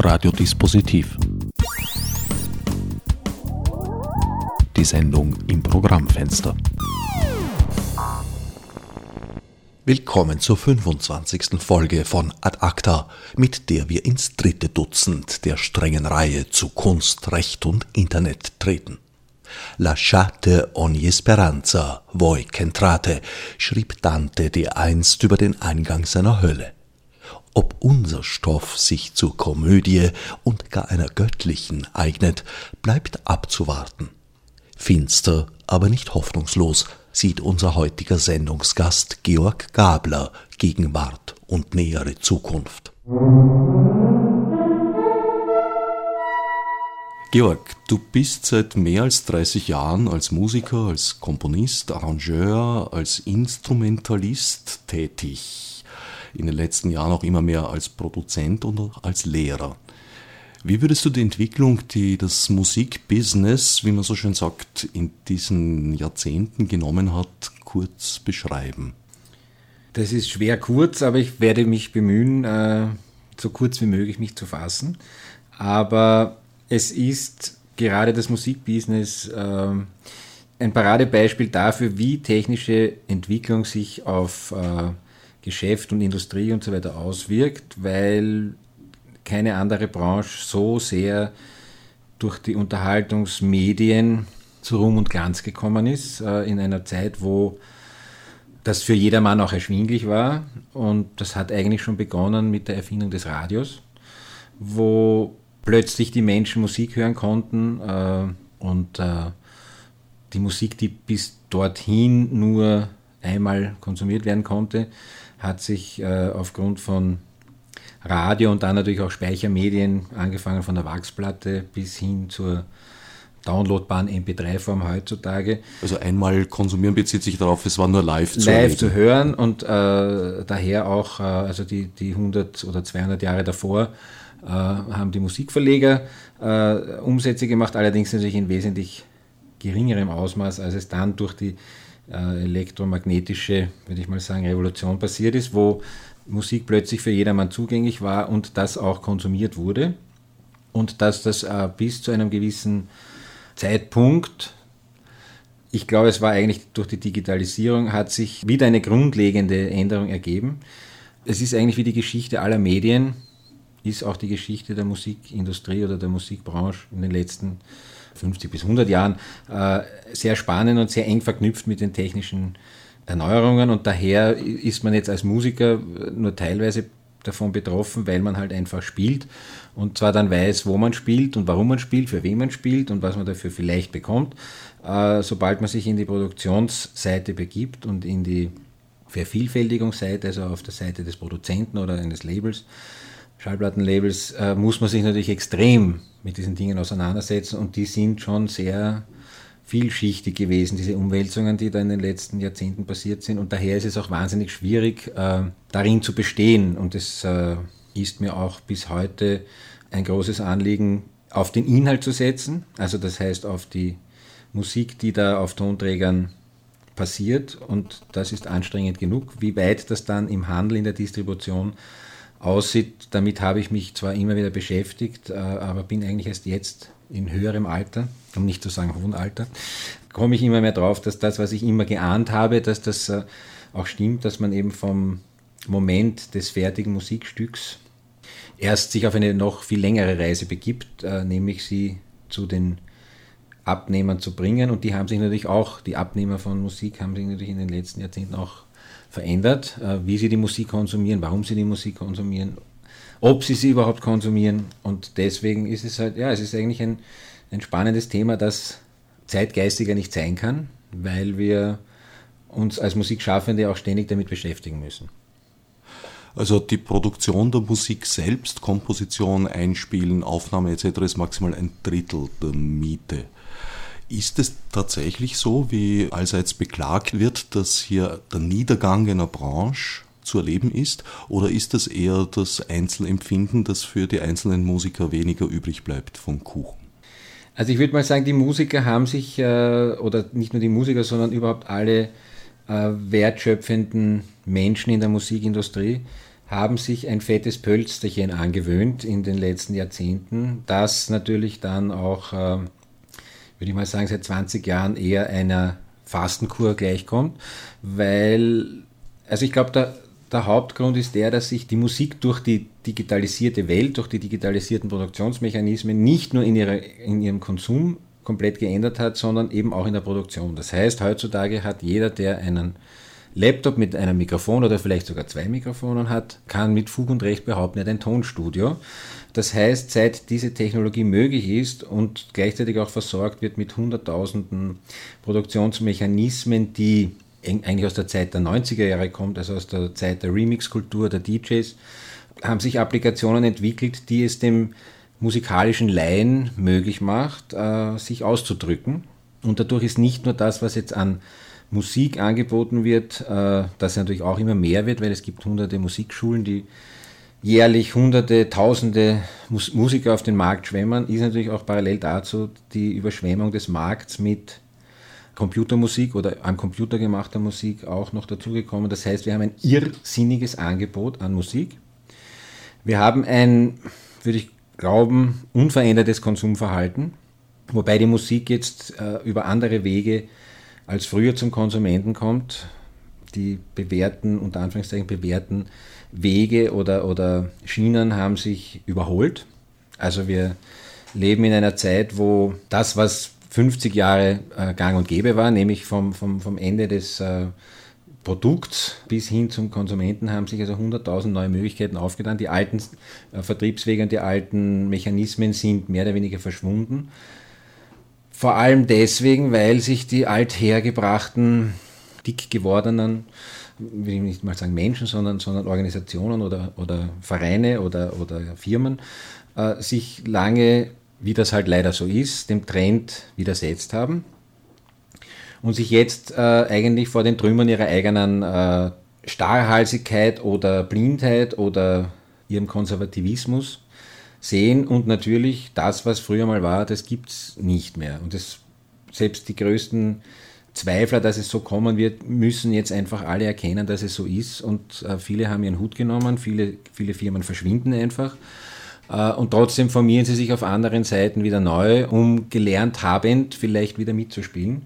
Radiodispositiv. Die Sendung im Programmfenster. Willkommen zur 25. Folge von Ad Acta, mit der wir ins dritte Dutzend der strengen Reihe zu Kunst, Recht und Internet treten. Lasciate ogni speranza, voi c'entrate, schrieb Dante einst über den Eingang seiner Hölle. Ob unser Stoff sich zur Komödie und gar einer göttlichen eignet, bleibt abzuwarten. Finster, aber nicht hoffnungslos sieht unser heutiger Sendungsgast Georg Gabler Gegenwart und nähere Zukunft. Georg, du bist seit mehr als 30 Jahren als Musiker, als Komponist, Arrangeur, als Instrumentalist tätig. In den letzten Jahren auch immer mehr als Produzent und als Lehrer. Wie würdest du die Entwicklung, die das Musikbusiness, wie man so schön sagt, in diesen Jahrzehnten genommen hat, kurz beschreiben? Das ist schwer kurz, aber ich werde mich bemühen, äh, so kurz wie möglich mich zu fassen. Aber es ist gerade das Musikbusiness äh, ein Paradebeispiel dafür, wie technische Entwicklung sich auf äh, Geschäft und Industrie und so weiter auswirkt, weil keine andere Branche so sehr durch die Unterhaltungsmedien zu Ruhm und Glanz gekommen ist, äh, in einer Zeit, wo das für jedermann auch erschwinglich war. Und das hat eigentlich schon begonnen mit der Erfindung des Radios, wo plötzlich die Menschen Musik hören konnten äh, und äh, die Musik, die bis dorthin nur einmal konsumiert werden konnte, hat sich äh, aufgrund von Radio und dann natürlich auch Speichermedien, angefangen von der Wachsplatte bis hin zur downloadbaren MP3-Form heutzutage. Also einmal konsumieren bezieht sich darauf, es war nur live zu Live erleben. zu hören und äh, daher auch, äh, also die, die 100 oder 200 Jahre davor, äh, haben die Musikverleger äh, Umsätze gemacht, allerdings natürlich in wesentlich geringerem Ausmaß, als es dann durch die elektromagnetische, würde ich mal sagen, Revolution passiert ist, wo Musik plötzlich für jedermann zugänglich war und das auch konsumiert wurde. Und dass das äh, bis zu einem gewissen Zeitpunkt, ich glaube, es war eigentlich durch die Digitalisierung, hat sich wieder eine grundlegende Änderung ergeben. Es ist eigentlich wie die Geschichte aller Medien ist auch die Geschichte der Musikindustrie oder der Musikbranche in den letzten 50 bis 100 Jahren äh, sehr spannend und sehr eng verknüpft mit den technischen Erneuerungen und daher ist man jetzt als Musiker nur teilweise davon betroffen, weil man halt einfach spielt und zwar dann weiß, wo man spielt und warum man spielt, für wen man spielt und was man dafür vielleicht bekommt. Äh, sobald man sich in die Produktionsseite begibt und in die Vervielfältigungsseite, also auf der Seite des Produzenten oder eines Labels, Schallplattenlabels äh, muss man sich natürlich extrem mit diesen Dingen auseinandersetzen und die sind schon sehr vielschichtig gewesen, diese Umwälzungen, die da in den letzten Jahrzehnten passiert sind. Und daher ist es auch wahnsinnig schwierig, äh, darin zu bestehen. Und es äh, ist mir auch bis heute ein großes Anliegen, auf den Inhalt zu setzen, also das heißt auf die Musik, die da auf Tonträgern passiert. Und das ist anstrengend genug. Wie weit das dann im Handel, in der Distribution aussieht. Damit habe ich mich zwar immer wieder beschäftigt, äh, aber bin eigentlich erst jetzt in höherem Alter, um nicht zu sagen hohen Alter, komme ich immer mehr drauf, dass das, was ich immer geahnt habe, dass das äh, auch stimmt, dass man eben vom Moment des fertigen Musikstücks erst sich auf eine noch viel längere Reise begibt, äh, nämlich sie zu den Abnehmern zu bringen. Und die haben sich natürlich auch, die Abnehmer von Musik haben sich natürlich in den letzten Jahrzehnten auch verändert, äh, wie sie die Musik konsumieren, warum sie die Musik konsumieren, ob sie sie überhaupt konsumieren. Und deswegen ist es halt, ja, es ist eigentlich ein, ein spannendes Thema, das zeitgeistiger nicht sein kann, weil wir uns als Musikschaffende auch ständig damit beschäftigen müssen. Also die Produktion der Musik selbst, Komposition, Einspielen, Aufnahme etc. ist maximal ein Drittel der Miete. Ist es tatsächlich so, wie allseits beklagt wird, dass hier der Niedergang einer Branche zu erleben ist? Oder ist das eher das Einzelempfinden, dass für die einzelnen Musiker weniger übrig bleibt vom Kuchen? Also ich würde mal sagen, die Musiker haben sich, äh, oder nicht nur die Musiker, sondern überhaupt alle äh, wertschöpfenden Menschen in der Musikindustrie haben sich ein fettes Pölsterchen angewöhnt in den letzten Jahrzehnten, das natürlich dann auch, äh, würde ich mal sagen, seit 20 Jahren eher einer Fastenkur gleichkommt, weil, also ich glaube, der, der Hauptgrund ist der, dass sich die Musik durch die digitalisierte Welt, durch die digitalisierten Produktionsmechanismen nicht nur in, ihrer, in ihrem Konsum komplett geändert hat, sondern eben auch in der Produktion. Das heißt, heutzutage hat jeder, der einen Laptop mit einem Mikrofon oder vielleicht sogar zwei Mikrofonen hat, kann mit Fug und Recht behaupten, er hat ein Tonstudio. Das heißt, seit diese Technologie möglich ist und gleichzeitig auch versorgt wird mit hunderttausenden Produktionsmechanismen, die eigentlich aus der Zeit der 90er Jahre kommt, also aus der Zeit der Remix-Kultur, der DJs, haben sich Applikationen entwickelt, die es dem musikalischen Laien möglich macht, äh, sich auszudrücken. Und dadurch ist nicht nur das, was jetzt an Musik angeboten wird, äh, das natürlich auch immer mehr wird, weil es gibt hunderte Musikschulen, die jährlich hunderte, tausende Mus Musiker auf den Markt schwemmen, ist natürlich auch parallel dazu die Überschwemmung des Markts mit Computermusik oder am Computer gemachter Musik auch noch dazugekommen. Das heißt, wir haben ein irrsinniges Angebot an Musik. Wir haben ein, würde ich glauben, unverändertes Konsumverhalten, wobei die Musik jetzt äh, über andere Wege als früher zum Konsumenten kommt, die bewährten, unter Anführungszeichen bewährten Wege oder, oder Schienen haben sich überholt. Also wir leben in einer Zeit, wo das, was 50 Jahre äh, gang und gäbe war, nämlich vom, vom, vom Ende des äh, Produkts bis hin zum Konsumenten haben sich also 100.000 neue Möglichkeiten aufgetan. Die alten äh, Vertriebswege und die alten Mechanismen sind mehr oder weniger verschwunden. Vor allem deswegen, weil sich die althergebrachten, dick gewordenen, will ich nicht mal sagen Menschen, sondern, sondern Organisationen oder, oder Vereine oder, oder Firmen äh, sich lange, wie das halt leider so ist, dem Trend widersetzt haben und sich jetzt äh, eigentlich vor den Trümmern ihrer eigenen äh, Starrhalsigkeit oder Blindheit oder ihrem Konservativismus sehen und natürlich das, was früher mal war, das gibt es nicht mehr. Und das, selbst die größten Zweifler, dass es so kommen wird, müssen jetzt einfach alle erkennen, dass es so ist. Und äh, viele haben ihren Hut genommen, viele, viele Firmen verschwinden einfach. Äh, und trotzdem formieren sie sich auf anderen Seiten wieder neu, um gelernt habend vielleicht wieder mitzuspielen.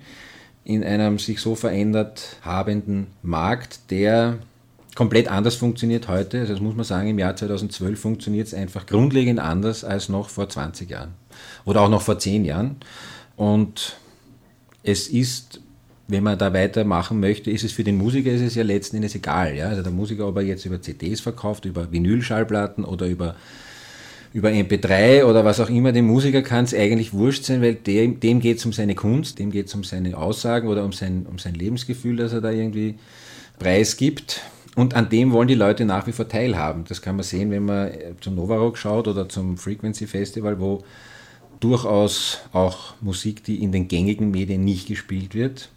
In einem sich so verändert habenden Markt, der komplett anders funktioniert heute. Also das muss man sagen, im Jahr 2012 funktioniert es einfach grundlegend anders als noch vor 20 Jahren oder auch noch vor 10 Jahren. Und es ist, wenn man da weitermachen möchte, ist es für den Musiker ist es ja letzten Endes egal. Ja? Also der Musiker, ob er jetzt über CDs verkauft, über Vinylschallplatten oder über über MP3 oder was auch immer, dem Musiker kann es eigentlich wurscht sein, weil dem, dem geht es um seine Kunst, dem geht es um seine Aussagen oder um sein, um sein Lebensgefühl, das er da irgendwie preisgibt. Und an dem wollen die Leute nach wie vor teilhaben. Das kann man sehen, wenn man äh, zum Novarock schaut oder zum Frequency Festival, wo durchaus auch Musik, die in den gängigen Medien nicht gespielt wird,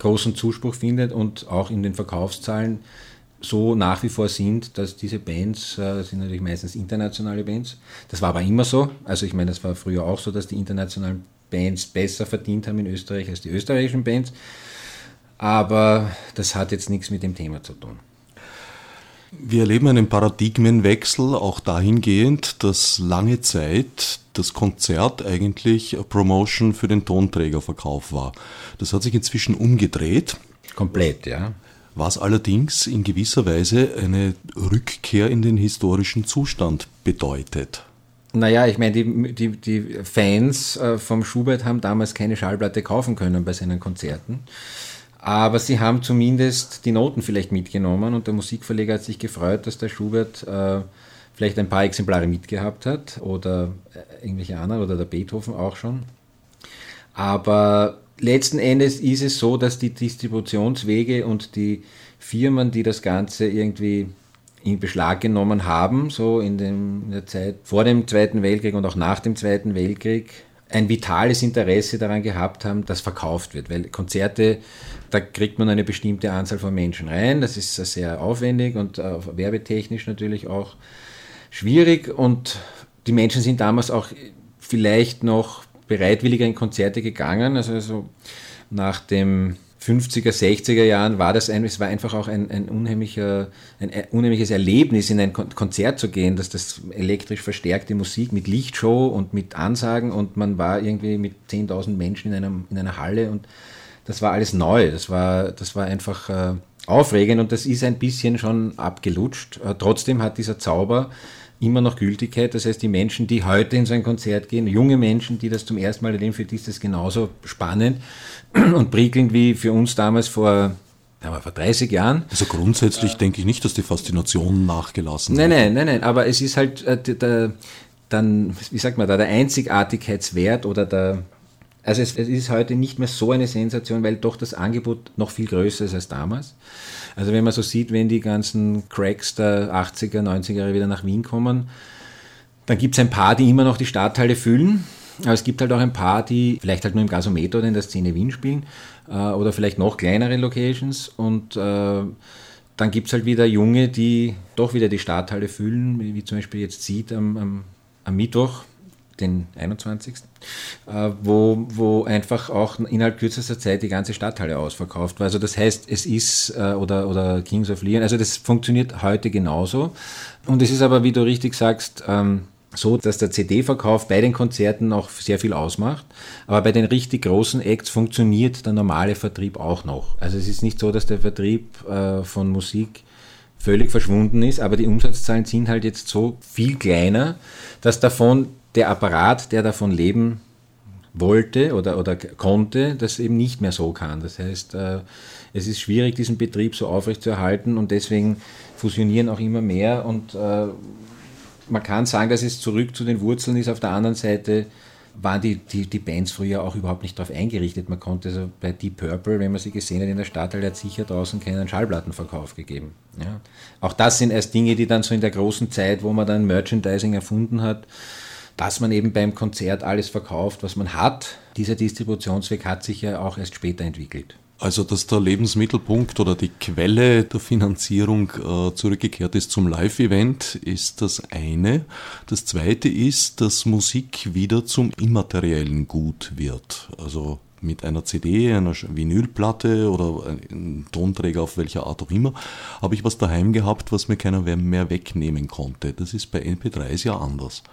großen Zuspruch findet und auch in den Verkaufszahlen so nach wie vor sind, dass diese Bands, äh, das sind natürlich meistens internationale Bands, das war aber immer so, also ich meine, das war früher auch so, dass die internationalen Bands besser verdient haben in Österreich als die österreichischen Bands, aber das hat jetzt nichts mit dem Thema zu tun. Wir erleben einen Paradigmenwechsel auch dahingehend, dass lange Zeit das Konzert eigentlich Promotion für den Tonträgerverkauf war. Das hat sich inzwischen umgedreht. Komplett, ja. Was allerdings in gewisser Weise eine Rückkehr in den historischen Zustand bedeutet. Naja, ich meine, die, die, die Fans äh, vom Schubert haben damals keine Schallplatte kaufen können bei seinen Konzerten. Aber sie haben zumindest die Noten vielleicht mitgenommen und der Musikverleger hat sich gefreut, dass der Schubert äh, vielleicht ein paar Exemplare mitgehabt hat oder äh, irgendwelche anderen oder der Beethoven auch schon. Aber letzten Endes ist es so, dass die Distributionswege und die Firmen, die das Ganze irgendwie in Beschlag genommen haben, so in, dem, in der Zeit vor dem Zweiten Weltkrieg und auch nach dem Zweiten Weltkrieg, ein vitales Interesse daran gehabt haben, dass verkauft wird. Weil Konzerte, da kriegt man eine bestimmte Anzahl von Menschen rein. Das ist sehr aufwendig und äh, werbetechnisch natürlich auch schwierig. Und die Menschen sind damals auch vielleicht noch bereitwilliger in Konzerte gegangen. Also so nach dem 50er, 60er Jahren war das ein, es war einfach auch ein, ein, unheimlicher, ein unheimliches Erlebnis, in ein Konzert zu gehen, dass das elektrisch verstärkte Musik mit Lichtshow und mit Ansagen und man war irgendwie mit 10.000 Menschen in, einem, in einer Halle und das war alles neu. Das war, das war einfach äh, aufregend und das ist ein bisschen schon abgelutscht. Äh, trotzdem hat dieser Zauber immer noch Gültigkeit. Das heißt, die Menschen, die heute in so ein Konzert gehen, junge Menschen, die das zum ersten Mal erleben, für die ist das genauso spannend und prickelnd wie für uns damals vor ja, vor 30 Jahren. Also grundsätzlich äh, denke ich nicht, dass die Faszination nachgelassen Nein, nein, nein, nein, aber es ist halt äh, der, dann, wie sagt man da, der Einzigartigkeitswert oder der, also es, es, ist heute nicht mehr so eine Sensation, weil doch das Angebot noch viel größer ist als damals. Also wenn man so sieht, wenn die ganzen Cracks der 80er, 90er Jahre wieder nach Wien kommen, dann gibt es ein paar, die immer noch die Stadthalle füllen. Aber es gibt halt auch ein paar, die vielleicht halt nur im Gasometer oder in der Szene Wien spielen äh, oder vielleicht noch kleinere Locations. Und äh, dann gibt es halt wieder Junge, die doch wieder die Stadthalle füllen, wie, wie zum Beispiel jetzt sieht am, am, am Mittwoch den 21. Äh, wo, wo einfach auch innerhalb kürzester Zeit die ganze Stadthalle ausverkauft war. Also das heißt, es ist, äh, oder, oder Kings of Leon, also das funktioniert heute genauso. Und es ist aber, wie du richtig sagst, ähm, so, dass der CD-Verkauf bei den Konzerten auch sehr viel ausmacht. Aber bei den richtig großen Acts funktioniert der normale Vertrieb auch noch. Also es ist nicht so, dass der Vertrieb äh, von Musik völlig verschwunden ist, aber die Umsatzzahlen sind halt jetzt so viel kleiner, dass davon der Apparat, der davon leben wollte oder, oder konnte, das eben nicht mehr so kann. Das heißt, äh, es ist schwierig, diesen Betrieb so aufrechtzuerhalten und deswegen fusionieren auch immer mehr und äh, man kann sagen, dass es zurück zu den Wurzeln ist. Auf der anderen Seite waren die, die, die Bands früher auch überhaupt nicht darauf eingerichtet. Man konnte also bei Deep Purple, wenn man sie gesehen hat in der Stadt, hat sicher draußen keinen Schallplattenverkauf gegeben. Ja. Auch das sind erst Dinge, die dann so in der großen Zeit, wo man dann Merchandising erfunden hat, dass man eben beim Konzert alles verkauft, was man hat. Dieser Distributionsweg hat sich ja auch erst später entwickelt. Also, dass der Lebensmittelpunkt oder die Quelle der Finanzierung äh, zurückgekehrt ist zum Live-Event, ist das eine. Das zweite ist, dass Musik wieder zum immateriellen Gut wird. Also mit einer CD, einer Vinylplatte oder einem Tonträger auf welcher Art auch immer, habe ich was daheim gehabt, was mir keiner mehr wegnehmen konnte. Das ist bei MP3s ja anders.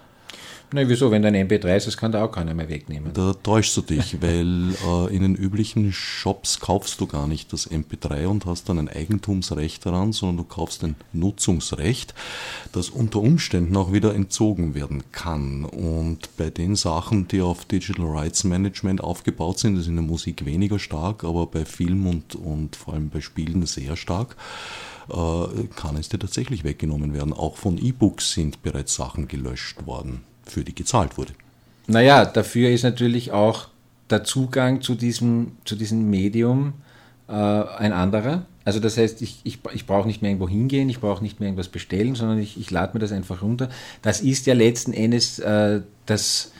Na, wieso? Wenn dein MP3 ist, das kann da auch keiner mehr wegnehmen. Da täuschst du dich, weil äh, in den üblichen Shops kaufst du gar nicht das MP3 und hast dann ein Eigentumsrecht daran, sondern du kaufst ein Nutzungsrecht, das unter Umständen auch wieder entzogen werden kann. Und bei den Sachen, die auf Digital Rights Management aufgebaut sind, das ist in der Musik weniger stark, aber bei Film und, und vor allem bei Spielen sehr stark, äh, kann es dir tatsächlich weggenommen werden. Auch von E-Books sind bereits Sachen gelöscht worden für die gezahlt wurde. Naja, dafür ist natürlich auch der Zugang zu diesem, zu diesem Medium äh, ein anderer. Also das heißt, ich, ich, ich brauche nicht mehr irgendwo hingehen, ich brauche nicht mehr irgendwas bestellen, sondern ich, ich lade mir das einfach runter. Das ist ja letzten Endes äh, das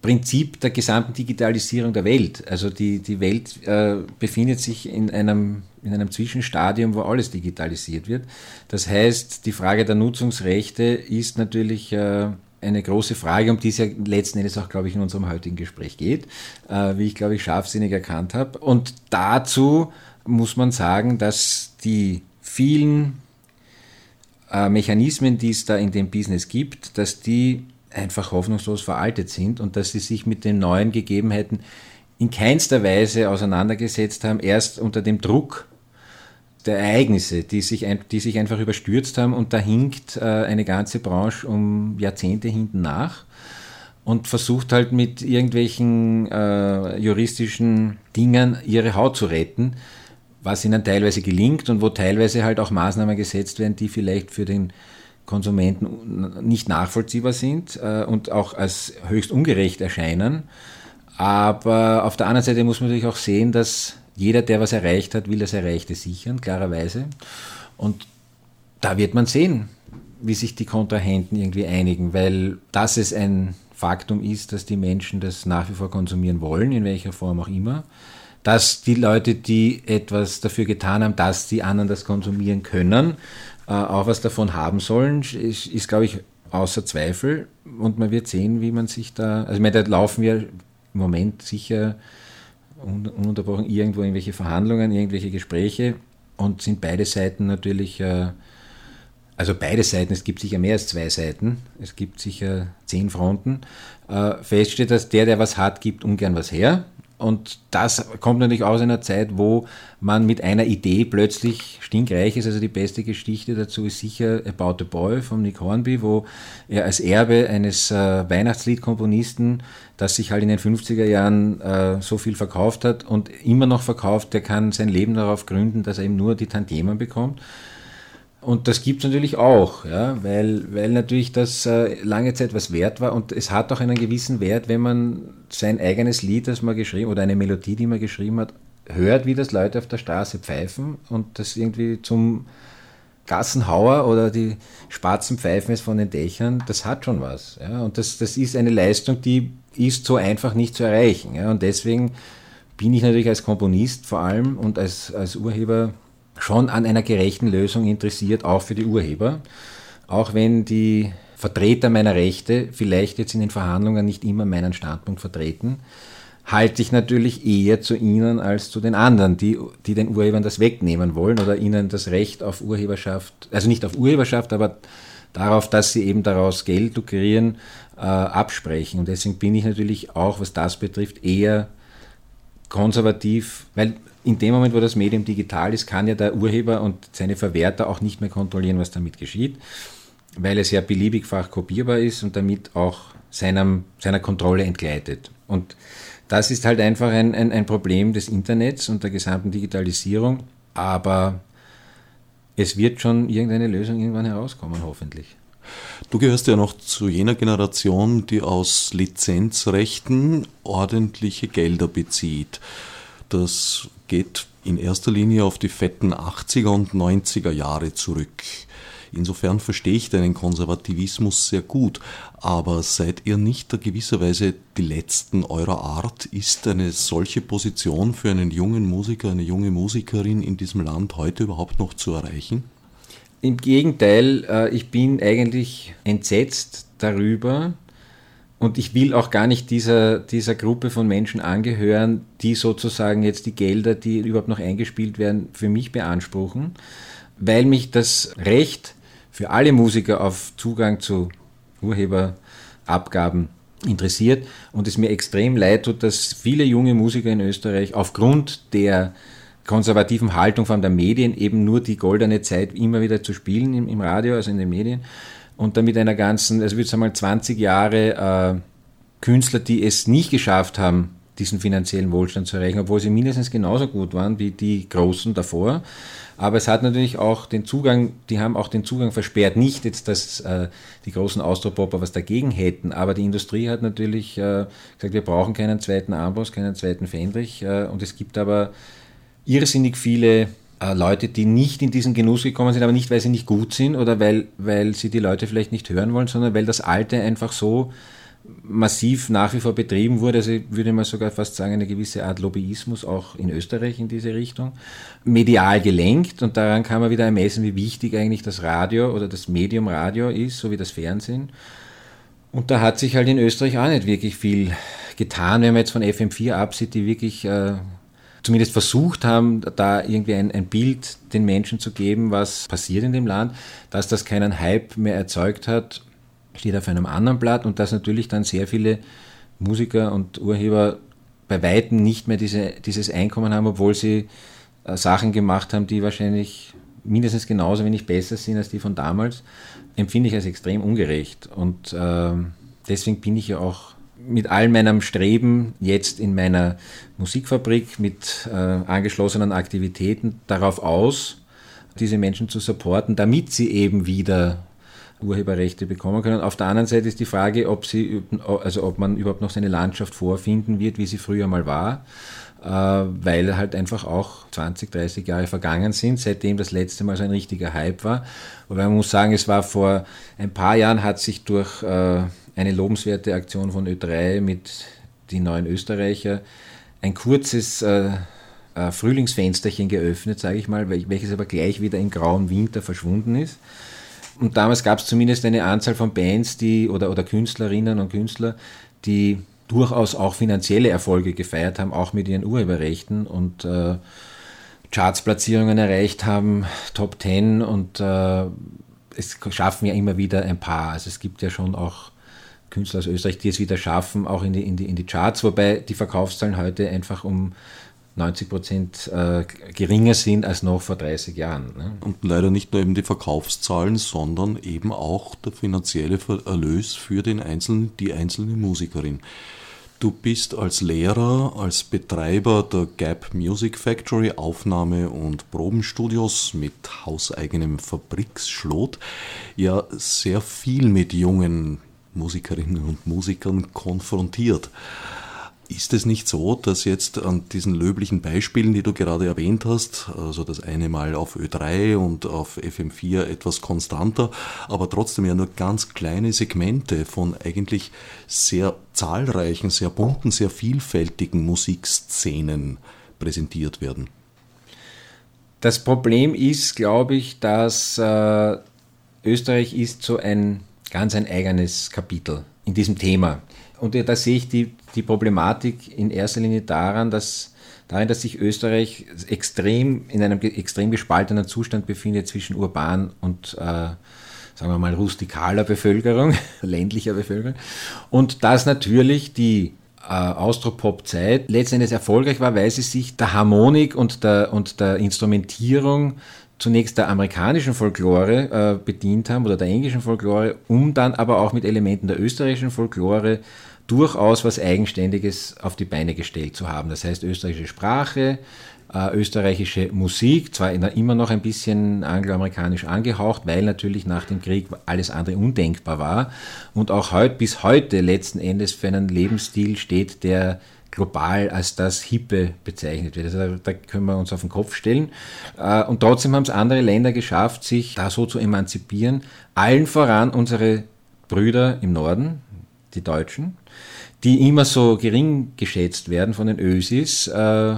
Prinzip der gesamten Digitalisierung der Welt. Also die, die Welt äh, befindet sich in einem, in einem Zwischenstadium, wo alles digitalisiert wird. Das heißt, die Frage der Nutzungsrechte ist natürlich äh, eine große Frage, um die es ja letzten Endes auch, glaube ich, in unserem heutigen Gespräch geht, äh, wie ich, glaube ich, scharfsinnig erkannt habe. Und dazu muss man sagen, dass die vielen äh, Mechanismen, die es da in dem Business gibt, dass die einfach hoffnungslos veraltet sind und dass sie sich mit den neuen Gegebenheiten in keinster Weise auseinandergesetzt haben, erst unter dem Druck der Ereignisse, die sich, die sich einfach überstürzt haben und da hinkt äh, eine ganze Branche um Jahrzehnte hinten nach und versucht halt mit irgendwelchen äh, juristischen Dingen ihre Haut zu retten, was ihnen teilweise gelingt und wo teilweise halt auch Maßnahmen gesetzt werden, die vielleicht für den Konsumenten nicht nachvollziehbar sind äh, und auch als höchst ungerecht erscheinen. Aber auf der anderen Seite muss man natürlich auch sehen, dass jeder, der was erreicht hat, will das Erreichte sichern, klarerweise. Und da wird man sehen, wie sich die Kontrahenten irgendwie einigen, weil das es ein Faktum ist, dass die Menschen das nach wie vor konsumieren wollen, in welcher Form auch immer. Dass die Leute, die etwas dafür getan haben, dass die anderen das konsumieren können, äh, auch was davon haben sollen, ist, ist glaube ich, außer Zweifel. Und man wird sehen, wie man sich da, also ich meine, da laufen wir im Moment sicher ununterbrochen irgendwo irgendwelche Verhandlungen, irgendwelche Gespräche und sind beide Seiten natürlich, äh, also beide Seiten, es gibt sicher mehr als zwei Seiten, es gibt sicher zehn Fronten, äh, feststeht, dass der, der was hat, gibt ungern was her. Und das kommt natürlich aus einer Zeit, wo man mit einer Idee plötzlich stinkreich ist. Also die beste Geschichte dazu ist sicher About the Boy von Nick Hornby, wo er als Erbe eines äh, Weihnachtsliedkomponisten, das sich halt in den 50er Jahren äh, so viel verkauft hat und immer noch verkauft, der kann sein Leben darauf gründen, dass er eben nur die Tantiemen bekommt. Und das gibt es natürlich auch, ja, weil, weil natürlich das äh, lange Zeit was wert war und es hat auch einen gewissen Wert, wenn man sein eigenes Lied, das man geschrieben oder eine Melodie, die man geschrieben hat, hört, wie das Leute auf der Straße pfeifen und das irgendwie zum Gassenhauer oder die schwarzen Pfeifen von den Dächern, das hat schon was. Ja, und das, das ist eine Leistung, die ist so einfach nicht zu erreichen. Ja, und deswegen bin ich natürlich als Komponist vor allem und als, als Urheber schon an einer gerechten Lösung interessiert, auch für die Urheber. Auch wenn die Vertreter meiner Rechte vielleicht jetzt in den Verhandlungen nicht immer meinen Standpunkt vertreten, halte ich natürlich eher zu ihnen als zu den anderen, die, die den Urhebern das wegnehmen wollen oder ihnen das Recht auf Urheberschaft, also nicht auf Urheberschaft, aber darauf, dass sie eben daraus Geld lukrieren, äh, absprechen. Und deswegen bin ich natürlich auch, was das betrifft, eher konservativ, weil in dem Moment, wo das Medium digital ist, kann ja der Urheber und seine Verwerter auch nicht mehr kontrollieren, was damit geschieht, weil es ja beliebigfach kopierbar ist und damit auch seinem, seiner Kontrolle entgleitet. Und das ist halt einfach ein, ein, ein Problem des Internets und der gesamten Digitalisierung, aber es wird schon irgendeine Lösung irgendwann herauskommen, hoffentlich. Du gehörst ja noch zu jener Generation, die aus Lizenzrechten ordentliche Gelder bezieht. Das geht in erster Linie auf die fetten 80er und 90er Jahre zurück. Insofern verstehe ich deinen Konservativismus sehr gut, aber seid ihr nicht da gewisserweise die Letzten eurer Art? Ist eine solche Position für einen jungen Musiker, eine junge Musikerin in diesem Land heute überhaupt noch zu erreichen? Im Gegenteil, äh, ich bin eigentlich entsetzt darüber, und ich will auch gar nicht dieser, dieser Gruppe von Menschen angehören, die sozusagen jetzt die Gelder, die überhaupt noch eingespielt werden, für mich beanspruchen, weil mich das Recht für alle Musiker auf Zugang zu Urheberabgaben interessiert und es mir extrem leid tut, dass viele junge Musiker in Österreich aufgrund der konservativen Haltung von der Medien eben nur die goldene Zeit immer wieder zu spielen im, im Radio, also in den Medien, und damit einer ganzen, also würde ich sagen 20 Jahre äh, Künstler, die es nicht geschafft haben, diesen finanziellen Wohlstand zu erreichen, obwohl sie mindestens genauso gut waren wie die Großen davor. Aber es hat natürlich auch den Zugang, die haben auch den Zugang versperrt. Nicht jetzt, dass äh, die großen Austropopper was dagegen hätten, aber die Industrie hat natürlich äh, gesagt, wir brauchen keinen zweiten Amboss, keinen zweiten Fendrich. Äh, und es gibt aber irrsinnig viele äh, Leute, die nicht in diesen Genuss gekommen sind, aber nicht, weil sie nicht gut sind oder weil, weil sie die Leute vielleicht nicht hören wollen, sondern weil das Alte einfach so massiv nach wie vor betrieben wurde. Also ich würde mal sogar fast sagen, eine gewisse Art Lobbyismus auch in Österreich in diese Richtung. Medial gelenkt und daran kann man wieder ermessen, wie wichtig eigentlich das Radio oder das Medium Radio ist, so wie das Fernsehen. Und da hat sich halt in Österreich auch nicht wirklich viel getan, wenn man jetzt von FM4 absieht, die wirklich äh, zumindest versucht haben, da irgendwie ein, ein Bild den Menschen zu geben, was passiert in dem Land, dass das keinen Hype mehr erzeugt hat, steht auf einem anderen Blatt und dass natürlich dann sehr viele Musiker und Urheber bei Weitem nicht mehr diese, dieses Einkommen haben, obwohl sie äh, Sachen gemacht haben, die wahrscheinlich mindestens genauso wenig besser sind als die von damals, empfinde ich als extrem ungerecht. Und äh, deswegen bin ich ja auch mit all meinem Streben jetzt in meiner Musikfabrik mit äh, angeschlossenen Aktivitäten darauf aus, diese Menschen zu supporten, damit sie eben wieder Urheberrechte bekommen können. Auf der anderen Seite ist die Frage, ob, sie, also ob man überhaupt noch seine Landschaft vorfinden wird, wie sie früher mal war, äh, weil halt einfach auch 20, 30 Jahre vergangen sind, seitdem das letzte Mal so ein richtiger Hype war. Aber man muss sagen, es war vor ein paar Jahren, hat sich durch äh, eine lobenswerte Aktion von Ö3 mit den neuen Österreicher ein kurzes äh, Frühlingsfensterchen geöffnet, sage ich mal, welches aber gleich wieder im grauen Winter verschwunden ist. Und damals gab es zumindest eine Anzahl von Bands, die oder, oder Künstlerinnen und Künstler, die durchaus auch finanzielle Erfolge gefeiert haben, auch mit ihren Urheberrechten und äh, Chartsplatzierungen erreicht haben, Top Ten und äh, es schaffen ja immer wieder ein paar. Also es gibt ja schon auch Künstler aus Österreich, die es wieder schaffen, auch in die, in die, in die Charts, wobei die Verkaufszahlen heute einfach um 90 Prozent äh, geringer sind als noch vor 30 Jahren. Ne? Und leider nicht nur eben die Verkaufszahlen, sondern eben auch der finanzielle Erlös für den einzelnen, die einzelne Musikerin. Du bist als Lehrer, als Betreiber der Gap Music Factory Aufnahme- und Probenstudios mit hauseigenem Fabriksschlot ja sehr viel mit jungen Musikerinnen und Musikern konfrontiert. Ist es nicht so, dass jetzt an diesen löblichen Beispielen, die du gerade erwähnt hast, also das eine Mal auf Ö3 und auf FM4 etwas konstanter, aber trotzdem ja nur ganz kleine Segmente von eigentlich sehr zahlreichen, sehr bunten, sehr vielfältigen Musikszenen präsentiert werden? Das Problem ist, glaube ich, dass äh, Österreich ist so ein ganz ein eigenes Kapitel in diesem Thema. Und da sehe ich die, die Problematik in erster Linie daran, dass, darin, dass sich Österreich extrem in einem extrem gespaltenen Zustand befindet zwischen urban und äh, sagen wir mal rustikaler Bevölkerung, ländlicher Bevölkerung. Und dass natürlich die äh, Austropop-Zeit letztendlich erfolgreich war, weil sie sich der Harmonik und der, und der Instrumentierung zunächst der amerikanischen Folklore äh, bedient haben oder der englischen Folklore, um dann aber auch mit Elementen der österreichischen Folklore durchaus was Eigenständiges auf die Beine gestellt zu haben. Das heißt österreichische Sprache, äh, österreichische Musik, zwar immer noch ein bisschen angloamerikanisch angehaucht, weil natürlich nach dem Krieg alles andere undenkbar war und auch heut, bis heute letzten Endes für einen Lebensstil steht, der global als das Hippe bezeichnet wird. Also da, können wir uns auf den Kopf stellen. Äh, und trotzdem haben es andere Länder geschafft, sich da so zu emanzipieren. Allen voran unsere Brüder im Norden, die Deutschen, die immer so gering geschätzt werden von den Ösis, äh,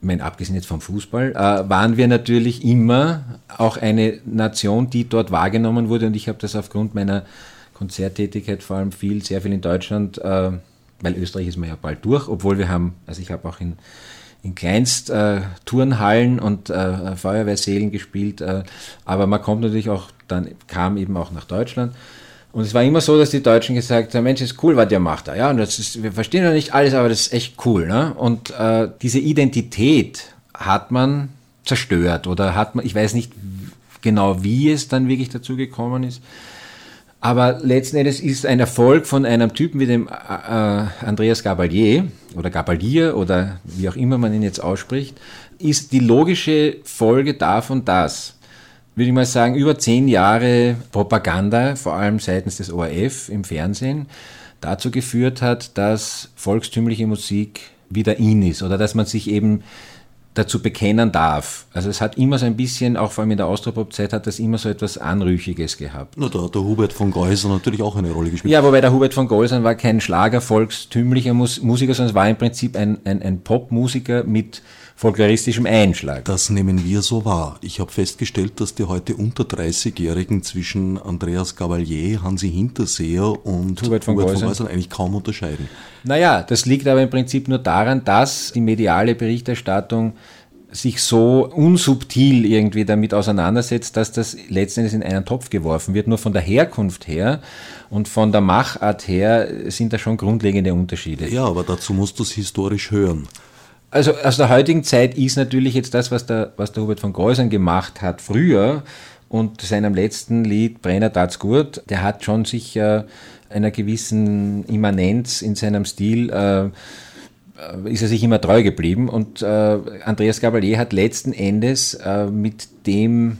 ich meine, abgesehen jetzt vom Fußball, äh, waren wir natürlich immer auch eine Nation, die dort wahrgenommen wurde und ich habe das aufgrund meiner Konzerttätigkeit vor allem viel, sehr viel in Deutschland, äh, weil Österreich ist mir ja bald durch, obwohl wir haben, also ich habe auch in, in Kleinst äh, Turnhallen und äh, Feuerwehrsälen gespielt, äh, aber man kommt natürlich auch, dann kam eben auch nach Deutschland und es war immer so, dass die Deutschen gesagt haben, Mensch, ist cool, was ihr macht da. Ja, und das ist, wir verstehen ja nicht alles, aber das ist echt cool. Ne? Und äh, diese Identität hat man zerstört oder hat man, ich weiß nicht genau, wie es dann wirklich dazu gekommen ist. Aber letzten Endes ist ein Erfolg von einem Typen wie dem äh, äh Andreas Gabalier oder Gabalier oder wie auch immer man ihn jetzt ausspricht, ist die logische Folge davon, dass würde ich mal sagen, über zehn Jahre Propaganda, vor allem seitens des ORF im Fernsehen, dazu geführt hat, dass volkstümliche Musik wieder in ist oder dass man sich eben dazu bekennen darf. Also es hat immer so ein bisschen, auch vor allem in der Austropop-Zeit, hat das immer so etwas Anrüchiges gehabt. Na, da hat der Hubert von Geusern natürlich auch eine Rolle gespielt. Ja, wobei der Hubert von Geusern war kein Schlager, volkstümlicher Musiker, sondern es war im Prinzip ein, ein, ein Popmusiker mit folkloristischem Einschlag. Das nehmen wir so wahr. Ich habe festgestellt, dass die heute unter 30-Jährigen zwischen Andreas Gavalier, Hansi Hinterseher und Hubert von Geusern eigentlich kaum unterscheiden. Naja, das liegt aber im Prinzip nur daran, dass die mediale Berichterstattung sich so unsubtil irgendwie damit auseinandersetzt, dass das letztendlich in einen Topf geworfen wird. Nur von der Herkunft her und von der Machart her sind da schon grundlegende Unterschiede. Ja, aber dazu musst du es historisch hören. Also aus der heutigen Zeit ist natürlich jetzt das, was der, was der Hubert von Geusern gemacht hat früher und seinem letzten Lied Brenner tat's gut, der hat schon sicher einer gewissen Immanenz in seinem Stil äh, ist er sich immer treu geblieben und äh, Andreas Gabalier hat letzten Endes äh, mit dem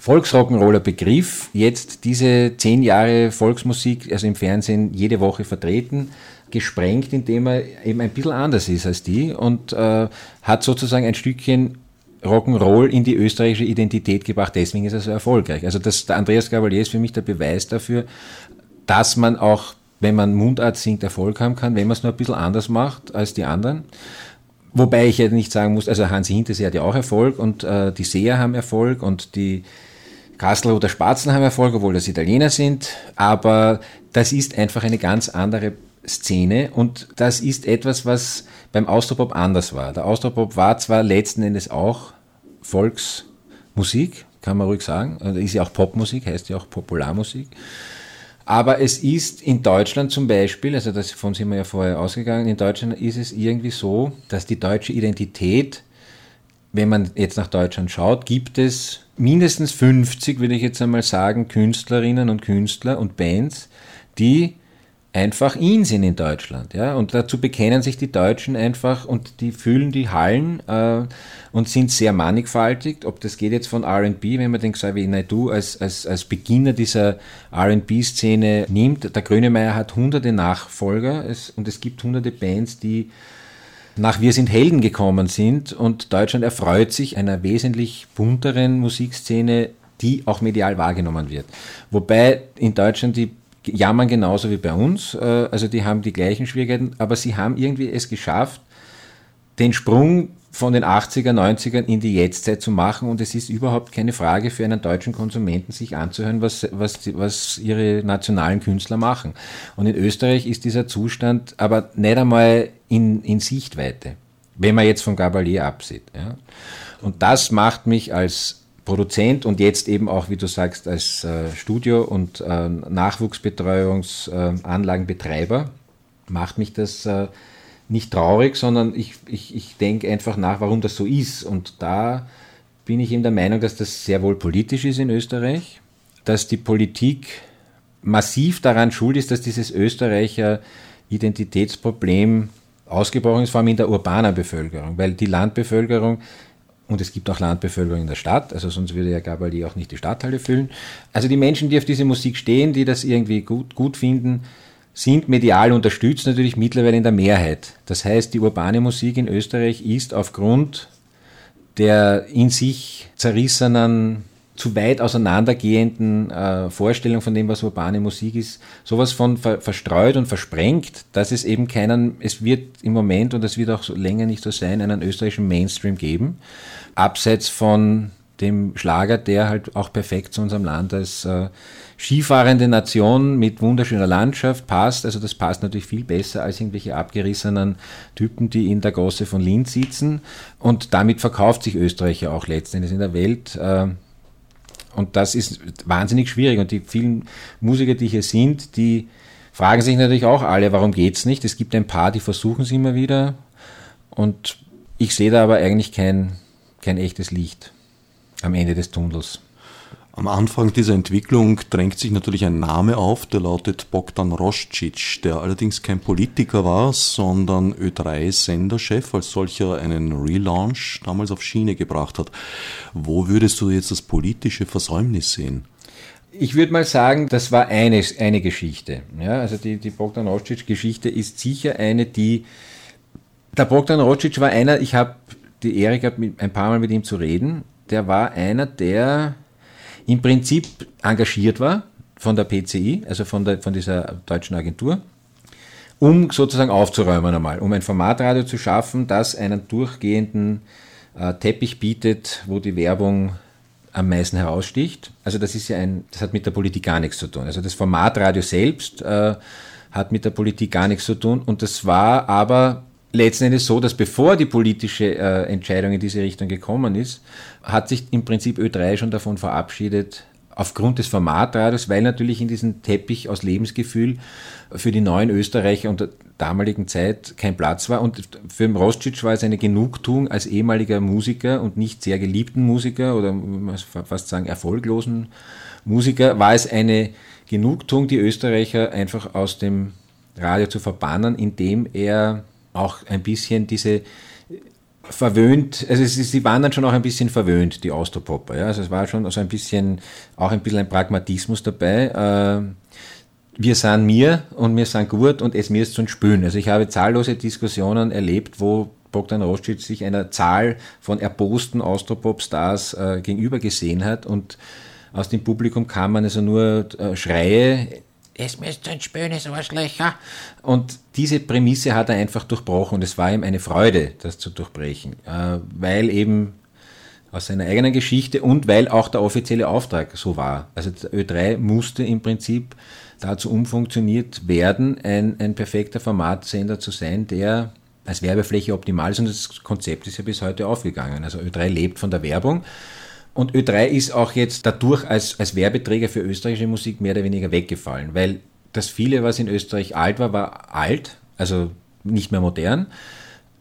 Volksrock'n'Roller Begriff jetzt diese zehn Jahre Volksmusik, also im Fernsehen jede Woche vertreten gesprengt, indem er eben ein bisschen anders ist als die und äh, hat sozusagen ein Stückchen Rock'n'Roll in die österreichische Identität gebracht. Deswegen ist er so erfolgreich. Also das, der Andreas Gabalier ist für mich der Beweis dafür, dass man auch, wenn man Mundart singt, Erfolg haben kann, wenn man es nur ein bisschen anders macht als die anderen. Wobei ich ja nicht sagen muss, also Hansi Hintersee hat ja auch Erfolg und äh, die Seher haben Erfolg und die Kassel oder Spatzen haben Erfolg, obwohl das Italiener sind. Aber das ist einfach eine ganz andere Szene und das ist etwas, was beim Austropop anders war. Der Austropop war zwar letzten Endes auch Volksmusik, kann man ruhig sagen, ist ja auch Popmusik, heißt ja auch Popularmusik, aber es ist in Deutschland zum Beispiel, also davon sind wir ja vorher ausgegangen, in Deutschland ist es irgendwie so, dass die deutsche Identität, wenn man jetzt nach Deutschland schaut, gibt es mindestens 50, würde ich jetzt einmal sagen, Künstlerinnen und Künstler und Bands, die einfach ihn sind in Deutschland. Ja? Und dazu bekennen sich die Deutschen einfach und die fühlen die Hallen äh, und sind sehr mannigfaltig. Ob das geht jetzt von RB, wenn man den Xavier Naidoo als, als, als Beginner dieser RB-Szene nimmt. Der Grönemeyer hat hunderte Nachfolger es, und es gibt hunderte Bands, die nach Wir sind Helden gekommen sind und Deutschland erfreut sich einer wesentlich bunteren Musikszene, die auch medial wahrgenommen wird. Wobei in Deutschland die jammern genauso wie bei uns. Äh, also die haben die gleichen Schwierigkeiten, aber sie haben irgendwie es geschafft, den Sprung von den 80er, 90ern in die Jetztzeit zu machen und es ist überhaupt keine Frage für einen deutschen Konsumenten, sich anzuhören, was, was, was ihre nationalen Künstler machen. Und in Österreich ist dieser Zustand aber nicht einmal in, in Sichtweite, wenn man jetzt von Gabalier absieht. Ja. Und das macht mich als Produzent und jetzt eben auch, wie du sagst, als äh, Studio- und äh, Nachwuchsbetreuungsanlagenbetreiber, macht mich das äh, nicht traurig, sondern ich, ich, ich denke einfach nach, warum das so ist. Und da bin ich eben der Meinung, dass das sehr wohl politisch ist in Österreich, dass die Politik massiv daran schuld ist, dass dieses Österreicher Identitätsproblem ausgebrochen ist, vor allem in der urbanen Bevölkerung, weil die Landbevölkerung und es gibt auch Landbevölkerung in der Stadt, also sonst würde ja Gabaldi auch nicht die Stadthalle füllen. Also die Menschen, die auf diese Musik stehen, die das irgendwie gut, gut finden, sind medial unterstützt, natürlich mittlerweile in der Mehrheit. Das heißt, die urbane Musik in Österreich ist aufgrund der in sich zerrissenen zu weit auseinandergehenden äh, Vorstellung von dem, was urbane Musik ist, sowas von ver verstreut und versprengt, dass es eben keinen, es wird im Moment und es wird auch so länger nicht so sein, einen österreichischen Mainstream geben, abseits von dem Schlager, der halt auch perfekt zu unserem Land als äh, skifahrende Nation mit wunderschöner Landschaft passt. Also das passt natürlich viel besser als irgendwelche abgerissenen Typen, die in der Gosse von Linz sitzen. Und damit verkauft sich Österreich ja auch letztendlich in der Welt. Äh, und das ist wahnsinnig schwierig. Und die vielen Musiker, die hier sind, die fragen sich natürlich auch alle, warum geht es nicht? Es gibt ein paar, die versuchen es immer wieder. Und ich sehe da aber eigentlich kein, kein echtes Licht am Ende des Tunnels. Am Anfang dieser Entwicklung drängt sich natürlich ein Name auf, der lautet Bogdan Roscic, der allerdings kein Politiker war, sondern Ö3-Senderchef, als solcher einen Relaunch damals auf Schiene gebracht hat. Wo würdest du jetzt das politische Versäumnis sehen? Ich würde mal sagen, das war eine, eine Geschichte. Ja, also die, die Bogdan Roscic-Geschichte ist sicher eine, die. Der Bogdan Roscic war einer, ich habe die Ehre gehabt, ein paar Mal mit ihm zu reden. Der war einer, der im Prinzip engagiert war von der PCI, also von, der, von dieser deutschen Agentur, um sozusagen aufzuräumen einmal, um ein Formatradio zu schaffen, das einen durchgehenden äh, Teppich bietet, wo die Werbung am meisten heraussticht. Also das ist ja ein, das hat mit der Politik gar nichts zu tun. Also das Formatradio selbst äh, hat mit der Politik gar nichts zu tun und das war aber letzten Endes so, dass bevor die politische äh, Entscheidung in diese Richtung gekommen ist, hat sich im Prinzip Ö3 schon davon verabschiedet, aufgrund des Formatradios, weil natürlich in diesem Teppich aus Lebensgefühl für die neuen Österreicher unter damaligen Zeit kein Platz war. Und für Roscic war es eine Genugtuung als ehemaliger Musiker und nicht sehr geliebten Musiker oder man fast sagen erfolglosen Musiker, war es eine Genugtuung, die Österreicher einfach aus dem Radio zu verbannen, indem er auch ein bisschen diese verwöhnt, also sie waren dann schon auch ein bisschen verwöhnt, die Austropopper. Ja? Also es war schon so ein bisschen, auch ein bisschen ein Pragmatismus dabei. Äh, wir sind mir und wir sind gut und es mir ist zum Spülen. Also ich habe zahllose Diskussionen erlebt, wo Bogdan Roscic sich einer Zahl von erbosten Austropop-Stars äh, gegenüber gesehen hat und aus dem Publikum kamen also nur äh, Schreie, es müsst ein spönes Arschlöcher. Und diese Prämisse hat er einfach durchbrochen und es war ihm eine Freude, das zu durchbrechen, äh, weil eben aus seiner eigenen Geschichte und weil auch der offizielle Auftrag so war. Also Ö3 musste im Prinzip dazu umfunktioniert werden, ein, ein perfekter Formatsender zu sein, der als Werbefläche optimal ist und das Konzept ist ja bis heute aufgegangen. Also Ö3 lebt von der Werbung und Ö3 ist auch jetzt dadurch als, als Werbeträger für österreichische Musik mehr oder weniger weggefallen, weil das viele, was in Österreich alt war, war alt, also nicht mehr modern.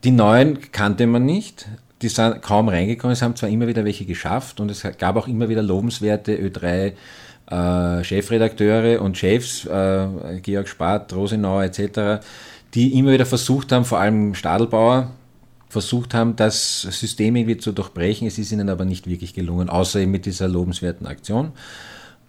Die neuen kannte man nicht, die sind kaum reingekommen, es haben zwar immer wieder welche geschafft und es gab auch immer wieder lobenswerte Ö3 äh, Chefredakteure und Chefs, äh, Georg Spart, Rosenauer etc., die immer wieder versucht haben, vor allem Stadelbauer, versucht haben, das System irgendwie zu durchbrechen. Es ist ihnen aber nicht wirklich gelungen, außer eben mit dieser lobenswerten Aktion.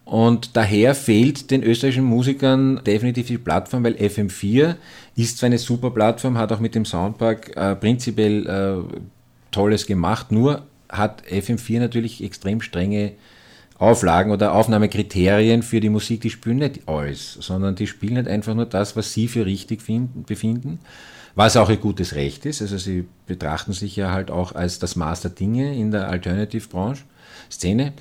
Und daher fehlt den österreichischen Musikern definitiv die Plattform, weil FM4 ist zwar eine super Plattform, hat auch mit dem Soundpark äh, prinzipiell äh, Tolles gemacht, nur hat FM4 natürlich extrem strenge Auflagen oder Aufnahmekriterien für die Musik, die spielen nicht alles, sondern die spielen nicht einfach nur das, was sie für richtig finden, befinden, was auch ihr gutes Recht ist. Also sie betrachten sich ja halt auch als das Maß der Dinge in der Alternative-Branche, Szene.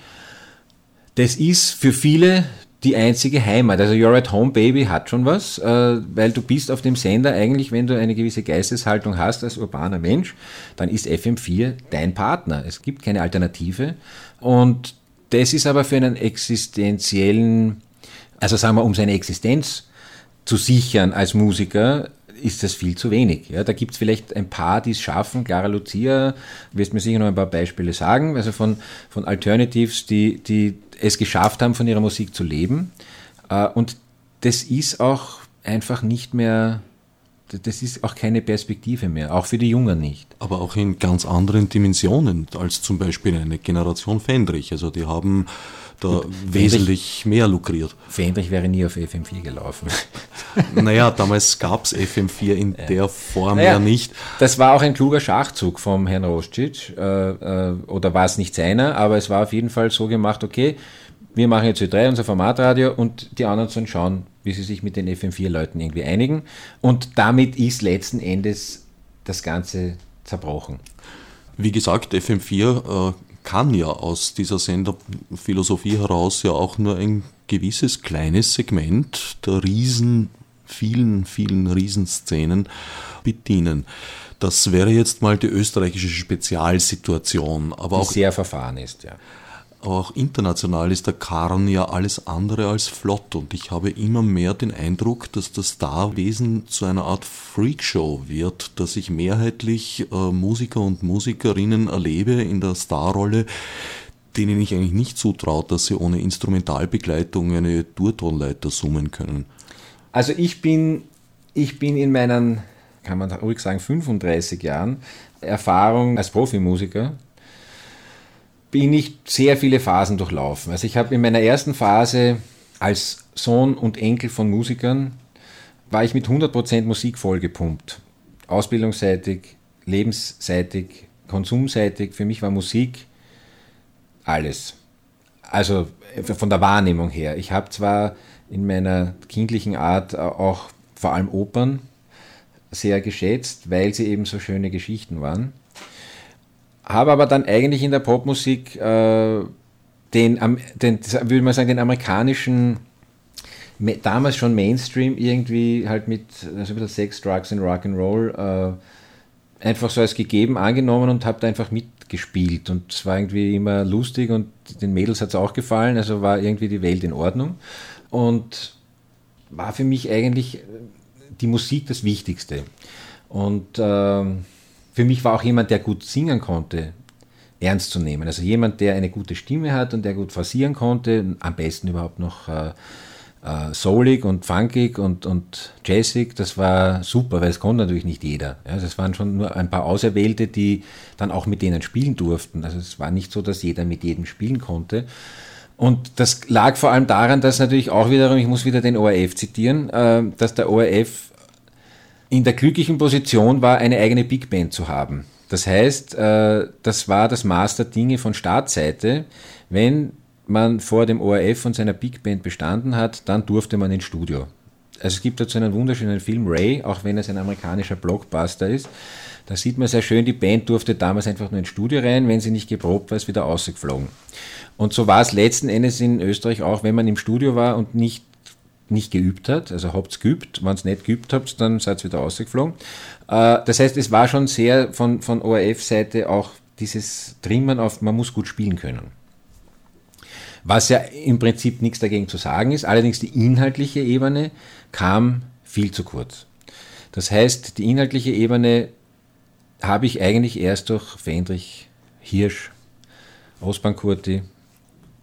Das ist für viele die einzige Heimat. Also You're at Home Baby hat schon was, äh, weil du bist auf dem Sender eigentlich, wenn du eine gewisse Geisteshaltung hast als urbaner Mensch, dann ist FM4 dein Partner. Es gibt keine Alternative. Und das ist aber für einen existenziellen, also sagen wir, um seine Existenz zu sichern als Musiker, ist das viel zu wenig. Ja, da gibt es vielleicht ein paar, die es schaffen. Clara Lucia, wirst mir sicher noch ein paar Beispiele sagen, also von, von Alternatives, die, die es geschafft haben, von ihrer Musik zu leben. Äh, und das ist auch einfach nicht mehr das ist auch keine Perspektive mehr, auch für die Jungen nicht. Aber auch in ganz anderen Dimensionen als zum Beispiel eine Generation Fendrich. Also die haben da Gut, wesentlich mehr lukriert. Fendrich wäre nie auf FM4 gelaufen. naja, damals gab es FM4 in ja. der Form naja, ja nicht. Das war auch ein kluger Schachzug vom Herrn Rostschitsch, äh, äh, oder war es nicht seiner, aber es war auf jeden Fall so gemacht, okay, wir machen jetzt Ö3, unser Formatradio, und die anderen sollen schauen, wie sie sich mit den FM4-Leuten irgendwie einigen. Und damit ist letzten Endes das Ganze zerbrochen. Wie gesagt, FM4 äh, kann ja aus dieser Senderphilosophie heraus ja auch nur ein gewisses kleines Segment der riesen, vielen, vielen Riesenszenen bedienen. Das wäre jetzt mal die österreichische Spezialsituation. Aber die auch sehr verfahren ist, ja auch international ist der Karren ja alles andere als flott und ich habe immer mehr den Eindruck, dass das Starwesen zu einer Art Freakshow wird, dass ich mehrheitlich äh, Musiker und Musikerinnen erlebe in der Starrolle, denen ich eigentlich nicht zutraut, dass sie ohne Instrumentalbegleitung eine Durtonleiter summen können. Also ich bin, ich bin in meinen, kann man ruhig sagen, 35 Jahren Erfahrung als Profimusiker bin ich sehr viele Phasen durchlaufen. Also ich habe in meiner ersten Phase als Sohn und Enkel von Musikern, war ich mit 100% Musik vollgepumpt. Ausbildungsseitig, lebensseitig, konsumseitig. Für mich war Musik alles. Also von der Wahrnehmung her. Ich habe zwar in meiner kindlichen Art auch vor allem Opern sehr geschätzt, weil sie eben so schöne Geschichten waren habe aber dann eigentlich in der Popmusik äh, den, den, würde man sagen, den amerikanischen, damals schon Mainstream irgendwie halt mit also mit Sex, Drugs und Rock'n'Roll äh, einfach so als gegeben angenommen und habe da einfach mitgespielt. Und es war irgendwie immer lustig und den Mädels hat es auch gefallen, also war irgendwie die Welt in Ordnung. Und war für mich eigentlich die Musik das Wichtigste. Und äh, für mich war auch jemand, der gut singen konnte, ernst zu nehmen. Also jemand, der eine gute Stimme hat und der gut forcieren konnte, am besten überhaupt noch äh, äh, soulig und funkig und, und jazzig, das war super, weil es konnte natürlich nicht jeder. Also es waren schon nur ein paar Auserwählte, die dann auch mit denen spielen durften. Also es war nicht so, dass jeder mit jedem spielen konnte. Und das lag vor allem daran, dass natürlich auch wiederum, ich muss wieder den ORF zitieren, äh, dass der ORF in der glücklichen Position war, eine eigene Big Band zu haben. Das heißt, äh, das war das Maß der Dinge von Startseite. Wenn man vor dem ORF und seiner Big Band bestanden hat, dann durfte man ins Studio. Also es gibt dazu einen wunderschönen Film, Ray, auch wenn es ein amerikanischer Blockbuster ist. Da sieht man sehr schön, die Band durfte damals einfach nur ins Studio rein, wenn sie nicht geprobt war, ist wieder ausgeflogen. Und so war es letzten Endes in Österreich auch, wenn man im Studio war und nicht, nicht geübt hat, also habt es geübt, wenn es nicht geübt habt, dann seid ihr wieder ausgeflogen. Äh, das heißt, es war schon sehr von, von ORF-Seite auch dieses Trimmen auf, man muss gut spielen können. Was ja im Prinzip nichts dagegen zu sagen ist, allerdings die inhaltliche Ebene kam viel zu kurz. Das heißt, die inhaltliche Ebene habe ich eigentlich erst durch Fendrich, Hirsch, Osbankurti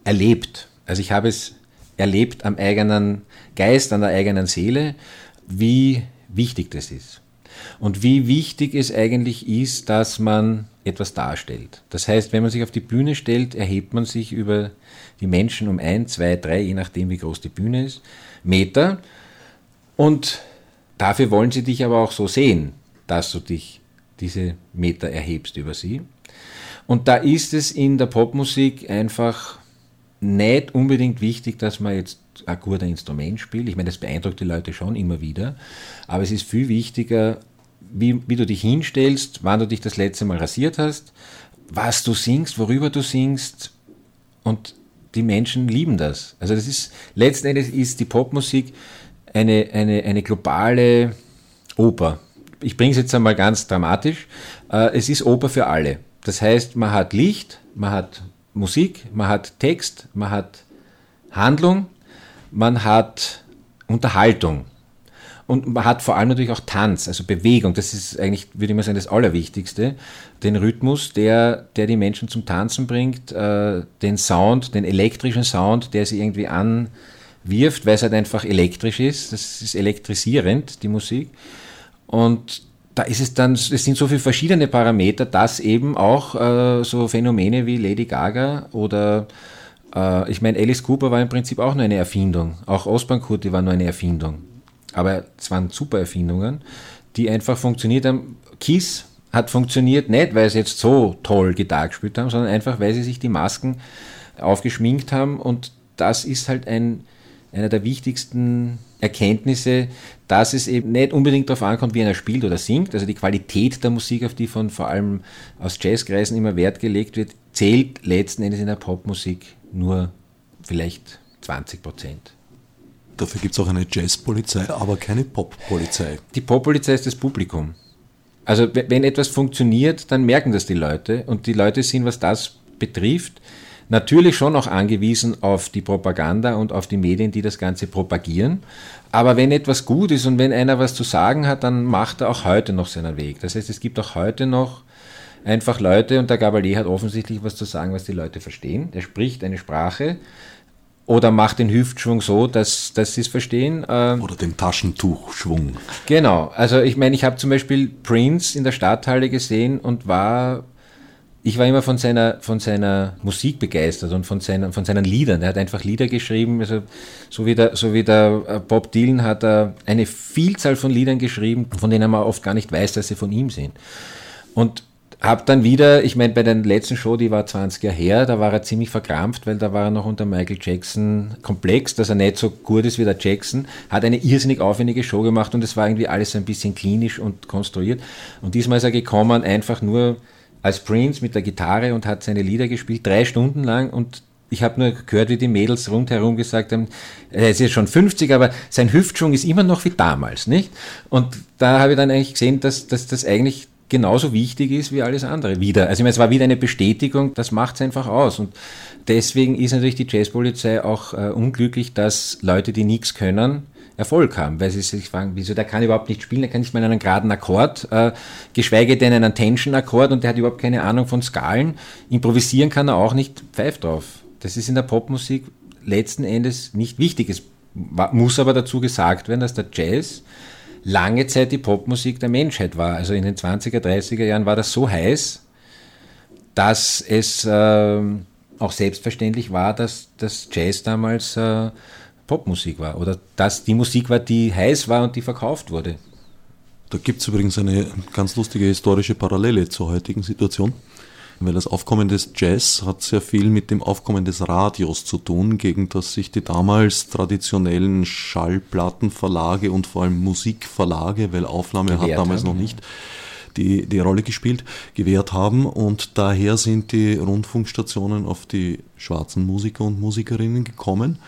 erlebt. Also ich habe es erlebt am eigenen Geist, an der eigenen Seele, wie wichtig das ist. Und wie wichtig es eigentlich ist, dass man etwas darstellt. Das heißt, wenn man sich auf die Bühne stellt, erhebt man sich über die Menschen um ein, zwei, drei, je nachdem wie groß die Bühne ist, Meter. Und dafür wollen sie dich aber auch so sehen, dass du dich diese Meter erhebst über sie. Und da ist es in der Popmusik einfach nicht unbedingt wichtig, dass man jetzt ein gutes Instrument spielt. Ich meine, das beeindruckt die Leute schon immer wieder. Aber es ist viel wichtiger, wie, wie du dich hinstellst, wann du dich das letzte Mal rasiert hast, was du singst, worüber du singst. Und die Menschen lieben das. Also das ist, letzten Endes ist die Popmusik eine, eine, eine globale Oper. Ich bringe es jetzt einmal ganz dramatisch. Äh, es ist Oper für alle. Das heißt, man hat Licht, man hat Musik, man hat Text, man hat Handlung, man hat Unterhaltung. Und man hat vor allem natürlich auch Tanz, also Bewegung. Das ist eigentlich, würde ich mal sagen, das Allerwichtigste. Den Rhythmus, der, der die Menschen zum Tanzen bringt, äh, den Sound, den elektrischen Sound, der sie irgendwie anwirft, weil es halt einfach elektrisch ist. Das ist elektrisierend, die Musik. Und da ist es dann, es sind so viele verschiedene Parameter, dass eben auch äh, so Phänomene wie Lady Gaga oder äh, ich meine, Alice Cooper war im Prinzip auch nur eine Erfindung. Auch Osborne Kurti war nur eine Erfindung. Aber es waren super Erfindungen, die einfach funktioniert haben. Kiss hat funktioniert nicht, weil sie jetzt so toll Gitarre gespielt haben, sondern einfach, weil sie sich die Masken aufgeschminkt haben. Und das ist halt ein, einer der wichtigsten Erkenntnisse, dass es eben nicht unbedingt darauf ankommt, wie einer spielt oder singt. Also die Qualität der Musik, auf die von vor allem aus Jazzkreisen immer Wert gelegt wird, zählt letzten Endes in der Popmusik nur vielleicht 20 Prozent. Dafür gibt es auch eine Jazzpolizei, aber keine Poppolizei. Die Poppolizei ist das Publikum. Also wenn etwas funktioniert, dann merken das die Leute und die Leute sind, was das betrifft, natürlich schon auch angewiesen auf die Propaganda und auf die Medien, die das Ganze propagieren. Aber wenn etwas gut ist und wenn einer was zu sagen hat, dann macht er auch heute noch seinen Weg. Das heißt, es gibt auch heute noch einfach Leute und der Gabalier hat offensichtlich was zu sagen, was die Leute verstehen. Der spricht eine Sprache, oder macht den Hüftschwung so, dass, dass sie es verstehen. Ähm, oder den Taschentuchschwung. Genau. Also ich meine, ich habe zum Beispiel Prince in der Stadthalle gesehen und war, ich war immer von seiner, von seiner Musik begeistert und von, seiner, von seinen Liedern. Er hat einfach Lieder geschrieben, also so wie der, so wie der äh, Bob Dylan hat er eine Vielzahl von Liedern geschrieben, von denen man oft gar nicht weiß, dass sie von ihm sind. Und hab dann wieder, ich meine, bei der letzten Show, die war 20 Jahre her, da war er ziemlich verkrampft, weil da war er noch unter Michael Jackson komplex, dass er nicht so gut ist wie der Jackson, hat eine irrsinnig aufwendige Show gemacht und es war irgendwie alles ein bisschen klinisch und konstruiert. Und diesmal ist er gekommen, einfach nur als Prince mit der Gitarre und hat seine Lieder gespielt, drei Stunden lang und ich habe nur gehört, wie die Mädels rundherum gesagt haben, er ist jetzt schon 50, aber sein Hüftschwung ist immer noch wie damals, nicht? Und da habe ich dann eigentlich gesehen, dass, dass das eigentlich genauso wichtig ist wie alles andere wieder. Also ich meine, es war wieder eine Bestätigung, das macht es einfach aus. Und deswegen ist natürlich die Jazzpolizei auch äh, unglücklich, dass Leute, die nichts können, Erfolg haben, weil sie sich fragen, wieso, der kann überhaupt nicht spielen, der kann nicht mal einen geraden Akkord, äh, geschweige denn einen Tension-Akkord und der hat überhaupt keine Ahnung von Skalen. Improvisieren kann er auch nicht, pfeift drauf. Das ist in der Popmusik letzten Endes nicht wichtig. Es muss aber dazu gesagt werden, dass der Jazz lange Zeit die Popmusik der Menschheit war. Also in den 20er, 30er Jahren war das so heiß, dass es äh, auch selbstverständlich war, dass das Jazz damals äh, Popmusik war oder dass die Musik war, die heiß war und die verkauft wurde. Da gibt es übrigens eine ganz lustige historische Parallele zur heutigen Situation. Weil das Aufkommen des Jazz hat sehr viel mit dem Aufkommen des Radios zu tun, gegen das sich die damals traditionellen Schallplattenverlage und vor allem Musikverlage, weil Aufnahme hat damals haben, noch nicht, die, die Rolle gespielt, gewährt haben und daher sind die Rundfunkstationen auf die schwarzen Musiker und Musikerinnen gekommen.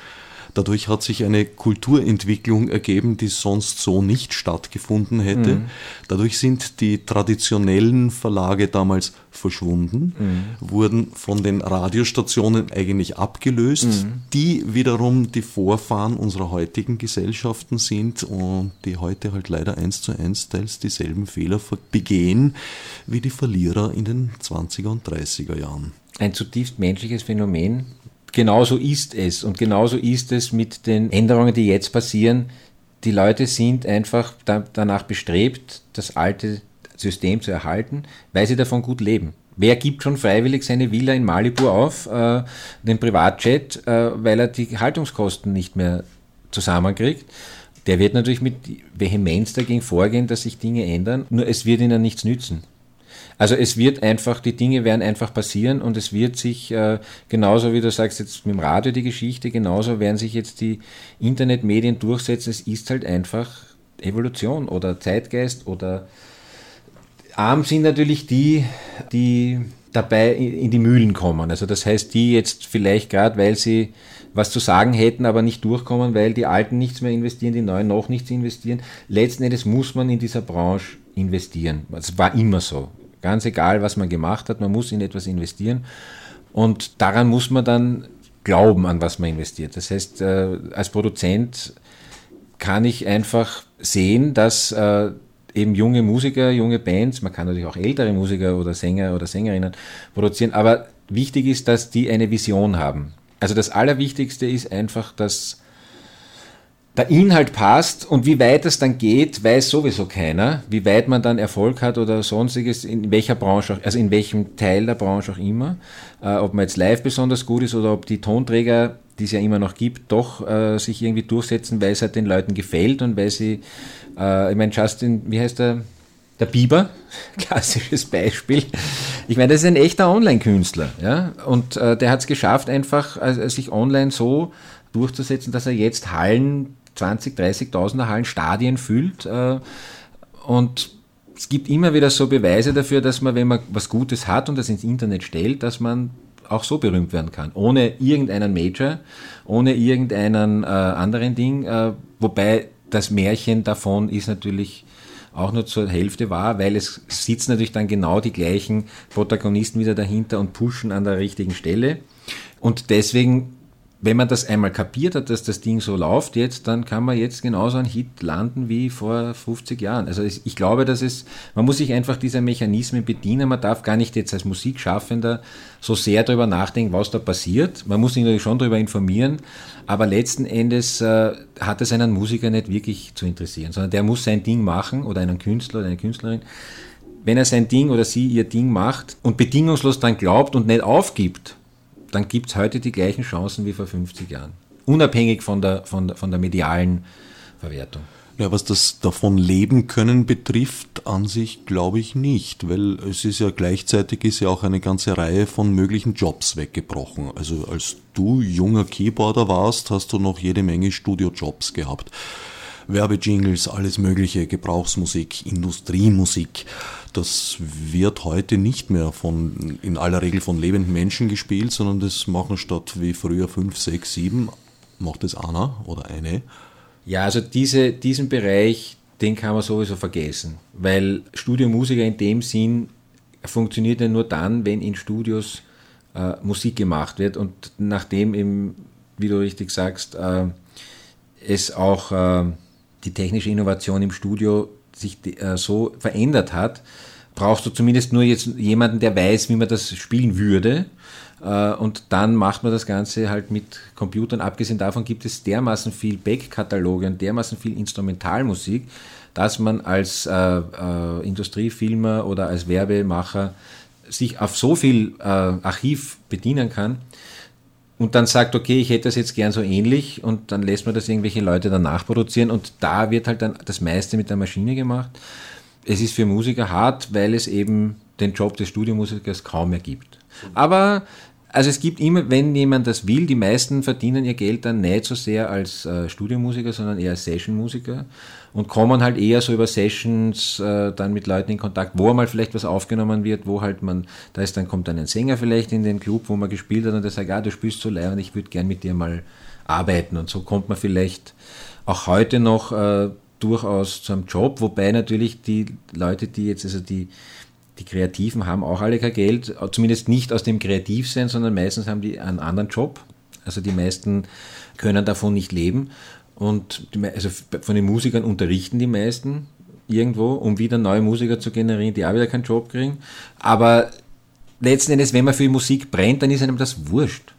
Dadurch hat sich eine Kulturentwicklung ergeben, die sonst so nicht stattgefunden hätte. Mhm. Dadurch sind die traditionellen Verlage damals verschwunden, mhm. wurden von den Radiostationen eigentlich abgelöst, mhm. die wiederum die Vorfahren unserer heutigen Gesellschaften sind und die heute halt leider eins zu eins teils dieselben Fehler begehen wie die Verlierer in den 20er und 30er Jahren. Ein zutiefst menschliches Phänomen, genauso ist es. Und genauso ist es mit den Änderungen, die jetzt passieren. Die Leute sind einfach da, danach bestrebt, das alte System zu erhalten, weil sie davon gut leben. Wer gibt schon freiwillig seine Villa in Malibu auf, äh, den Privatjet, äh, weil er die Haltungskosten nicht mehr zusammenkriegt? Der wird natürlich mit Vehemenz dagegen vorgehen, dass sich Dinge ändern, nur es wird ihnen nichts nützen. Also es wird einfach, die Dinge werden einfach passieren und es wird sich, äh, genauso wie du sagst jetzt mit dem Radio die Geschichte, genauso werden sich jetzt die Internetmedien durchsetzen. Es ist halt einfach Evolution oder Zeitgeist oder arm sind natürlich die, die dabei in die Mühlen kommen. Also das heißt, die jetzt vielleicht gerade, weil sie was zu sagen hätten, aber nicht durchkommen, weil die Alten nichts mehr investieren, die Neuen noch nichts investieren. Letzten Endes muss man in dieser Branche investieren. Es war immer so. Ganz egal, was man gemacht hat, man muss in etwas investieren. Und daran muss man dann glauben, an was man investiert. Das heißt, äh, als Produzent kann ich einfach sehen, dass äh, eben junge Musiker, junge Bands, man kann natürlich auch ältere Musiker oder Sänger oder Sängerinnen produzieren, aber wichtig ist, dass die eine Vision haben. Also das Allerwichtigste ist einfach, dass der Inhalt passt und wie weit es dann geht, weiß sowieso keiner. Wie weit man dann Erfolg hat oder sonstiges, in welcher Branche, auch, also in welchem Teil der Branche auch immer. Äh, ob man jetzt live besonders gut ist oder ob die Tonträger, die es ja immer noch gibt, doch äh, sich irgendwie durchsetzen, weil es halt den Leuten gefällt und weil sie, äh, ich meine, Justin, wie heißt der? Der Bieber, klassisches Beispiel. Ich meine, das ist ein echter Online-Künstler, ja, und äh, der hat es geschafft, einfach äh, sich online so durchzusetzen, dass er jetzt Hallen 20, 30.000er Hallen, Stadien füllt. Äh, und es gibt immer wieder so Beweise dafür, dass man, wenn man was Gutes hat und das ins Internet stellt, dass man auch so berühmt werden kann, ohne irgendeinen Major, ohne irgendeinen äh, anderen Ding. Äh, wobei das Märchen davon ist natürlich auch nur zur Hälfte wahr, weil es sitzen natürlich dann genau die gleichen Protagonisten wieder dahinter und pushen an der richtigen Stelle. Und deswegen wenn man das einmal kapiert hat, dass das Ding so läuft jetzt, dann kann man jetzt genauso einen Hit landen wie vor 50 Jahren. Also ich glaube, dass es, man muss sich einfach dieser Mechanismen bedienen. Man darf gar nicht jetzt als Musikschaffender so sehr darüber nachdenken, was da passiert. Man muss sich natürlich schon darüber informieren, aber letzten Endes äh, hat es einen Musiker nicht wirklich zu interessieren, sondern der muss sein Ding machen oder einen Künstler oder eine Künstlerin. Wenn er sein Ding oder sie ihr Ding macht und bedingungslos dann glaubt und nicht aufgibt, dann gibt es heute die gleichen Chancen wie vor 50 Jahren. Unabhängig von der, von, von der medialen Verwertung. Ja, was das davon leben können betrifft, an sich glaube ich nicht, weil es ist ja gleichzeitig ist ja auch eine ganze Reihe von möglichen Jobs weggebrochen. Also als du junger Keyboarder warst, hast du noch jede Menge Studiojobs gehabt. Werbejingles, alles mögliche, Gebrauchsmusik, Industriemusik. Das wird heute nicht mehr von, in aller Regel von lebenden Menschen gespielt, sondern das machen statt wie früher fünf, sechs, sieben, macht es einer oder eine. Ja, also diese, diesen Bereich, den kann man sowieso vergessen, weil Studiomusiker in dem Sinn funktioniert ja nur dann, wenn in Studios äh, Musik gemacht wird und nachdem eben, wie du richtig sagst, äh, es auch äh, die technische Innovation im Studio sich äh, so verändert hat, brauchst du zumindest nur jetzt jemanden, der weiß, wie man das spielen würde. Äh, und dann macht man das Ganze halt mit Computern. Abgesehen davon gibt es dermaßen viel Back-Kataloge und dermaßen viel Instrumentalmusik, dass man als äh, äh, Industriefilmer oder als Werbemacher sich auf so viel äh, Archiv bedienen kann, und dann sagt, okay, ich hätte das jetzt gern so ähnlich und dann lässt man das irgendwelche Leute danach produzieren und da wird halt dann das meiste mit der Maschine gemacht. Es ist für Musiker hart, weil es eben den Job des Studiomusikers kaum mehr gibt. Aber Also es gibt immer, wenn jemand das will, die meisten verdienen ihr Geld dann nicht so sehr als äh, Studiomusiker, sondern eher als Sessionmusiker und kommen halt eher so über Sessions äh, dann mit Leuten in Kontakt, wo mal vielleicht was aufgenommen wird, wo halt man, da ist dann kommt dann ein Sänger vielleicht in den Club, wo man gespielt hat und der sagt, ah, du spielst so leid und ich würde gern mit dir mal arbeiten. Und so kommt man vielleicht auch heute noch äh, durchaus zu einem Job, wobei natürlich die Leute, die jetzt, also die die Kreativen haben auch alle kein Geld, zumindest nicht aus dem Kreativsein, sondern meistens haben die einen anderen Job. Also die meisten können davon nicht leben. Und die, also von den Musikern unterrichten die meisten irgendwo, um wieder neue Musiker zu generieren, die auch wieder keinen Job kriegen. Aber letzten Endes, wenn man für Musik brennt, dann ist einem das wurscht.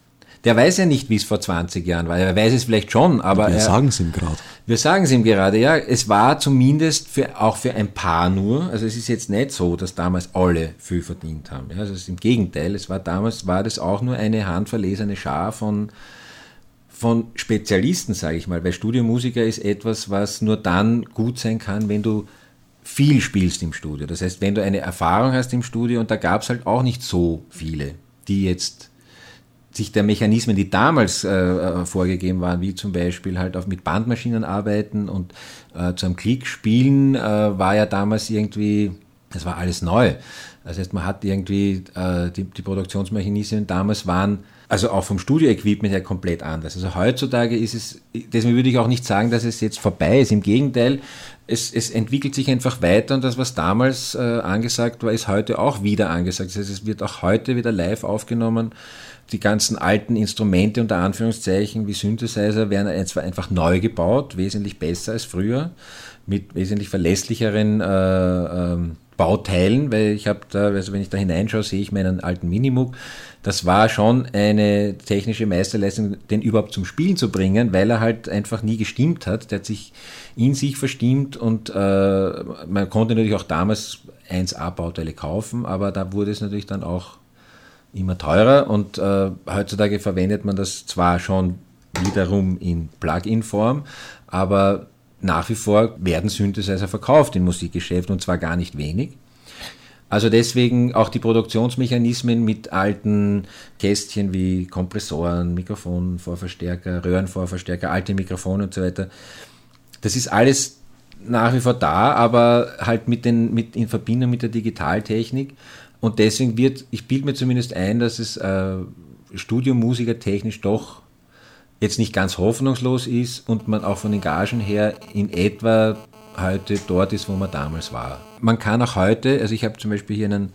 Der weiß ja nicht, wie es vor 20 Jahren war. Er weiß es vielleicht schon, aber. Wir sagen es ihm gerade. Wir sagen es ihm gerade, ja. Es war zumindest für, auch für ein paar nur. Also es ist jetzt nicht so, dass damals alle viel verdient haben. Ja. Also es ist im Gegenteil. Es war damals, war das auch nur eine handverlesene Schar von, von Spezialisten, sage ich mal. Weil Studiomusiker ist etwas, was nur dann gut sein kann, wenn du viel spielst im Studio. Das heißt, wenn du eine Erfahrung hast im Studio, und da gab es halt auch nicht so viele, die jetzt sich der Mechanismen, die damals äh, äh, vorgegeben waren, wie zum Beispiel halt auch mit Bandmaschinen arbeiten und äh, zu einem Klick spielen, äh, war ja damals irgendwie, das war alles neu. Das heißt, man hat irgendwie, äh, die, die Produktionsmechanismen damals waren, also auch vom Studio-Equipment her komplett anders. Also heutzutage ist es, deswegen würde ich auch nicht sagen, dass es jetzt vorbei ist. Im Gegenteil, es, es entwickelt sich einfach weiter und das, was damals äh, angesagt war, ist heute auch wieder angesagt. Das heißt, es wird auch heute wieder live aufgenommen die ganzen alten Instrumente unter Anführungszeichen wie Synthesizer werden einfach neu gebaut, wesentlich besser als früher, mit wesentlich verlässlicheren äh, ähm, Bauteilen, weil ich habe da, also wenn ich da hineinschaue, sehe ich meinen alten Minimoog. Das war schon eine technische Meisterleistung, den überhaupt zum Spielen zu bringen, weil er halt einfach nie gestimmt hat. Der hat sich in sich verstimmt und äh, man konnte natürlich auch damals 1A-Bauteile kaufen, aber da wurde es natürlich dann auch immer teurer und äh, heutzutage verwendet man das zwar schon wiederum in Plug-in-Form, aber nach wie vor werden Synthesizer verkauft im Musikgeschäft und zwar gar nicht wenig. Also deswegen auch die Produktionsmechanismen mit alten Kästchen wie Kompressoren, Mikrofonvorverstärker, Röhrenvorverstärker, alte Mikrofone und so weiter. Das ist alles nach wie vor da, aber halt mit den, mit, in Verbindung mit der Digitaltechnik und deswegen wird, ich bilde mir zumindest ein, dass es äh, Studiomusiker technisch doch jetzt nicht ganz hoffnungslos ist und man auch von den Gagen her in etwa heute dort ist, wo man damals war. Man kann auch heute, also ich habe zum Beispiel hier einen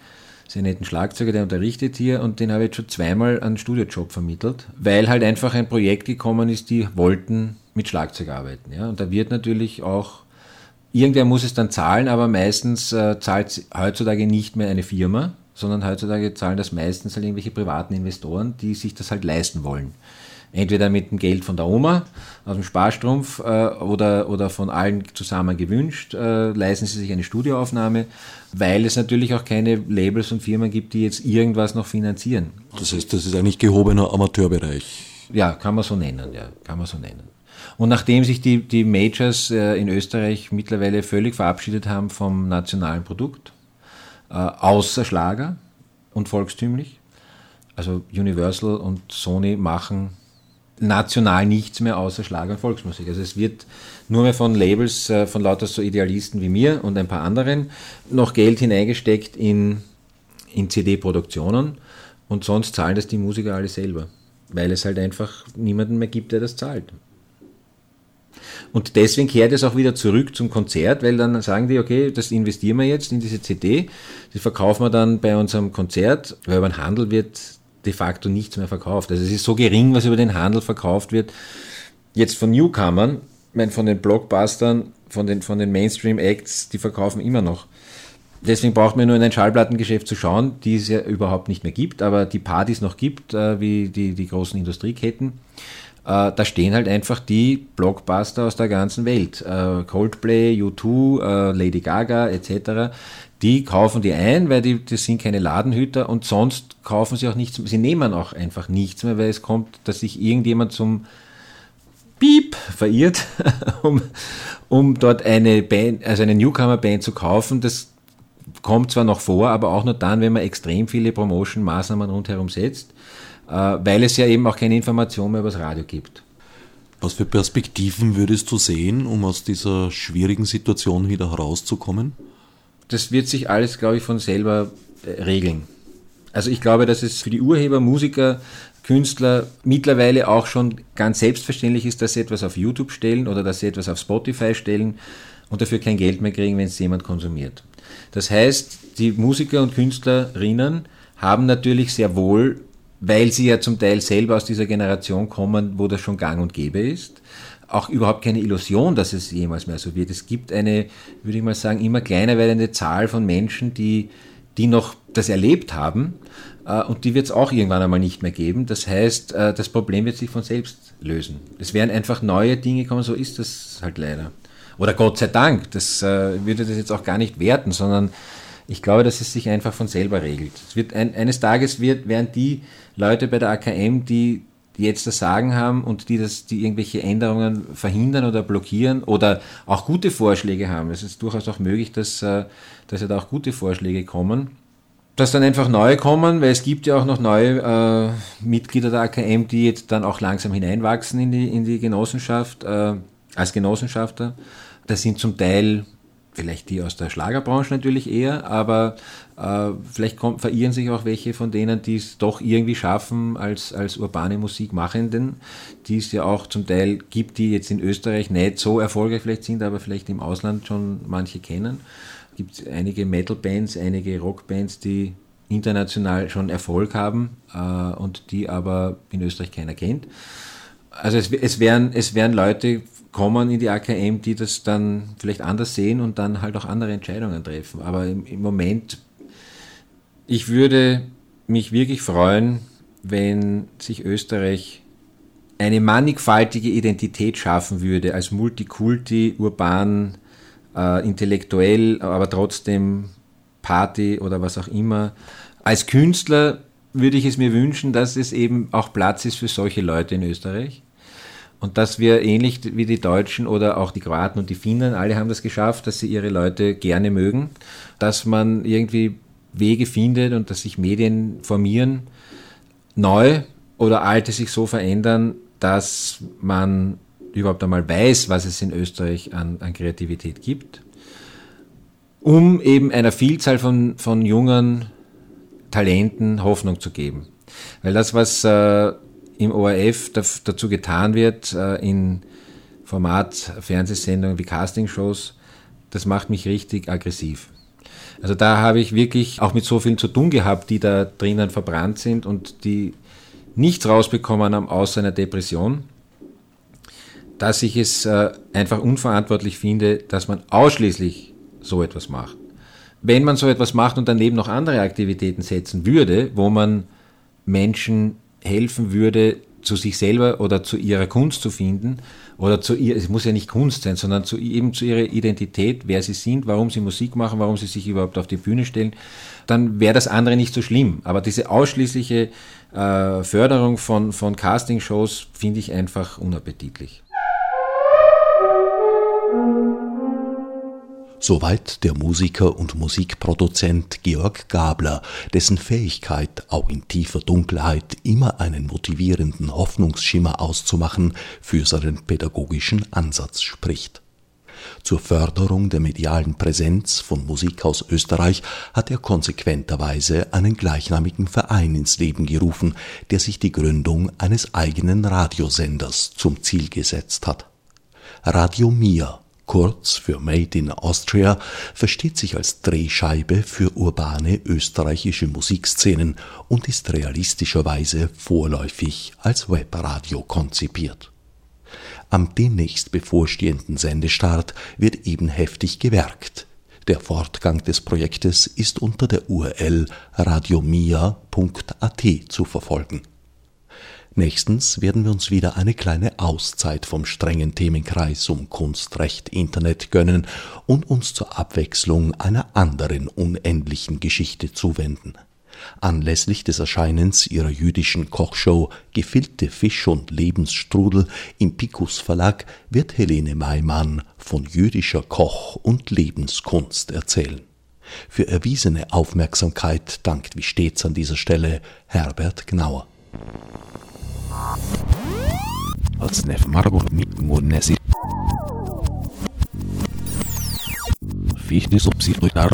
sehr netten Schlagzeuger, der unterrichtet hier und den habe ich jetzt schon zweimal einen Studiojob vermittelt, weil halt einfach ein Projekt gekommen ist, die wollten mit Schlagzeug arbeiten. Ja? Und da wird natürlich auch Irgendwer muss es dann zahlen, aber meistens äh, zahlt heutzutage nicht mehr eine Firma, sondern heutzutage zahlen das meistens halt irgendwelche privaten Investoren, die sich das halt leisten wollen. Entweder mit dem Geld von der Oma aus dem Sparstrumpf äh, oder, oder von allen zusammen gewünscht, äh, leisten sie sich eine Studioaufnahme, weil es natürlich auch keine Labels und Firmen gibt, die jetzt irgendwas noch finanzieren. Das heißt, das ist eigentlich gehobener Amateurbereich. Ja, kann man so nennen, ja, kann man so nennen. Und nachdem sich die, die Majors äh, in Österreich mittlerweile völlig verabschiedet haben vom nationalen Produkt, äh, außer Schlager und volkstümlich, also Universal und Sony machen national nichts mehr außer Schlager und Volksmusik. Also es wird nur mehr von Labels, äh, von lauter so Idealisten wie mir und ein paar anderen noch Geld hineingesteckt in, in CD-Produktionen und sonst zahlen das die Musiker alle selber, weil es halt einfach niemanden mehr gibt, der das zahlt. Und deswegen kehrt es auch wieder zurück zum Konzert, weil dann sagen die, okay, das investieren wir jetzt in diese CD, die verkaufen wir dann bei unserem Konzert, weil über den Handel wird de facto nichts mehr verkauft. Also es ist so gering, was über den Handel verkauft wird. Jetzt von Newcomern, von den Blockbustern, von den, von den Mainstream-Acts, die verkaufen immer noch. Deswegen braucht man nur in ein Schallplattengeschäft zu schauen, die es ja überhaupt nicht mehr gibt, aber die Partys noch gibt, äh, wie die, die großen Industrieketten äh, da stehen halt einfach die Blockbuster aus der ganzen Welt. Äh, Coldplay, U2, äh, Lady Gaga etc. Die kaufen die ein, weil die, das sind keine Ladenhüter und sonst kaufen sie auch nichts mehr. Sie nehmen auch einfach nichts mehr, weil es kommt, dass sich irgendjemand zum Piep verirrt, um, um dort eine Band, also eine Newcomer-Band zu kaufen. Das kommt zwar noch vor, aber auch nur dann, wenn man extrem viele Promotion-Maßnahmen rundherum setzt. weil es ja eben auch keine Information mehr über das Radio gibt. Was für Perspektiven würdest du sehen, um aus dieser schwierigen Situation wieder herauszukommen? Das wird sich alles, glaube ich, von selber äh, regeln. Also ich glaube, dass es für die Urheber, Musiker, Künstler mittlerweile auch schon ganz selbstverständlich ist, dass sie etwas auf YouTube stellen oder dass sie etwas auf Spotify stellen und dafür kein Geld mehr kriegen, wenn es jemand konsumiert. Das heißt, die Musiker und Künstlerinnen haben natürlich sehr wohl, weil sie ja zum Teil selber aus dieser Generation kommen, wo das schon gang und gäbe ist, auch überhaupt keine Illusion, dass es jemals mehr so wird. Es gibt eine, würde ich mal sagen, immer kleiner werdende Zahl von Menschen, die, die noch das erlebt haben äh, und die wird es auch irgendwann einmal nicht mehr geben. Das heißt, äh, das Problem wird sich von selbst lösen. Es werden einfach neue Dinge kommen, so ist das halt leider. Oder Gott sei Dank, das äh, würde das jetzt auch gar nicht werten, sondern ich glaube, dass es sich einfach von selber regelt. Ein, eines Tages wird, werden die Leute bei der AKM, die, die jetzt das Sagen haben und die das, die irgendwelche Änderungen verhindern oder blockieren oder auch gute Vorschläge haben. Es ist durchaus auch möglich, dass, dass ja da auch gute Vorschläge kommen dass dann einfach neue kommen, weil es gibt ja auch noch neue äh, Mitglieder der AKM, die jetzt dann auch langsam hineinwachsen in die, in die Genossenschaft, äh, als Genossenschafter. Das sind zum Teil vielleicht die aus der Schlagerbranche natürlich eher, aber äh, vielleicht kommt, verirren sich auch welche von denen, die es doch irgendwie schaffen als, als urbane Musikmachenden, die es ja auch zum Teil gibt, die jetzt in Österreich nicht so erfolgreich vielleicht sind, aber vielleicht im Ausland schon manche kennen gibt es einige Metal-Bands, einige Rock-Bands, die international schon Erfolg haben äh, und die aber in Österreich keiner kennt. Also es, es, werden, es werden Leute kommen in die AKM, die das dann vielleicht anders sehen und dann halt auch andere Entscheidungen treffen. Aber im, im Moment, ich würde mich wirklich freuen, wenn sich Österreich eine mannigfaltige Identität schaffen würde als Multikulti, urban, äh, intellektuell, aber trotzdem Party oder was auch immer. Als Künstler würde ich es mir wünschen, dass es eben auch Platz ist für solche Leute in Österreich. Und dass wir ähnlich wie die Deutschen oder auch die Kroaten und die Finnen, alle haben das geschafft, dass sie ihre Leute gerne mögen, dass man irgendwie Wege findet und dass sich Medien formieren, neu oder alte sich so verändern, dass man überhaupt einmal weiß, was es in Österreich an, an Kreativität gibt, um eben einer Vielzahl von, von jungen Talenten Hoffnung zu geben. Weil das, was äh, im ORF dazu getan wird, äh, in Format Fernsehsendungen wie Castingshows, das macht mich richtig aggressiv. Also da habe ich wirklich auch mit so vielen zu tun gehabt, die da drinnen verbrannt sind und die nichts rausbekommen haben außer einer Depression dass ich es äh, einfach unverantwortlich finde, dass man ausschließlich so etwas macht. Wenn man so etwas macht und daneben noch andere Aktivitäten setzen würde, wo man Menschen helfen würde, zu sich selber oder zu ihrer Kunst zu finden oder zu ihr, es muss ja nicht Kunst sein, sondern zu, eben zu ihrer Identität, wer sie sind, warum sie Musik machen, warum sie sich überhaupt auf die Bühne stellen, dann wäre das andere nicht so schlimm. Aber diese ausschließliche äh, Förderung von, von Castingshows finde ich einfach unappetitlich. Soweit der Musiker und Musikproduzent Georg Gabler, dessen Fähigkeit, auch in tiefer Dunkelheit immer einen motivierenden Hoffnungsschimmer auszumachen, für seinen pädagogischen Ansatz spricht. Zur Förderung der medialen Präsenz von Musik aus Österreich hat er konsequenterweise einen gleichnamigen Verein ins Leben gerufen, der sich die Gründung eines eigenen Radiosenders zum Ziel gesetzt hat. Radio Mia kurz für Made in Austria, versteht sich als Drehscheibe für urbane österreichische Musikszenen und ist realistischerweise vorläufig als Webradio konzipiert. Am demnächst bevorstehenden Sendestart wird eben heftig gewerkt. Der Fortgang des Projektes ist unter der URL radiomia.at zu verfolgen. Nächstens werden wir uns wieder eine kleine Auszeit vom strengen Themenkreis um Kunst, Recht, Internet gönnen und uns zur Abwechslung einer anderen unendlichen Geschichte zuwenden. Anlässlich des Erscheinens ihrer jüdischen Kochshow Gefillte Fisch und Lebensstrudel im Picus Verlag wird Helene Maimann von jüdischer Koch- und Lebenskunst erzählen. Für erwiesene Aufmerksamkeit dankt wie stets an dieser Stelle Herbert Gnauer. Als nef margul mit monesi. Fichtes obsidruitar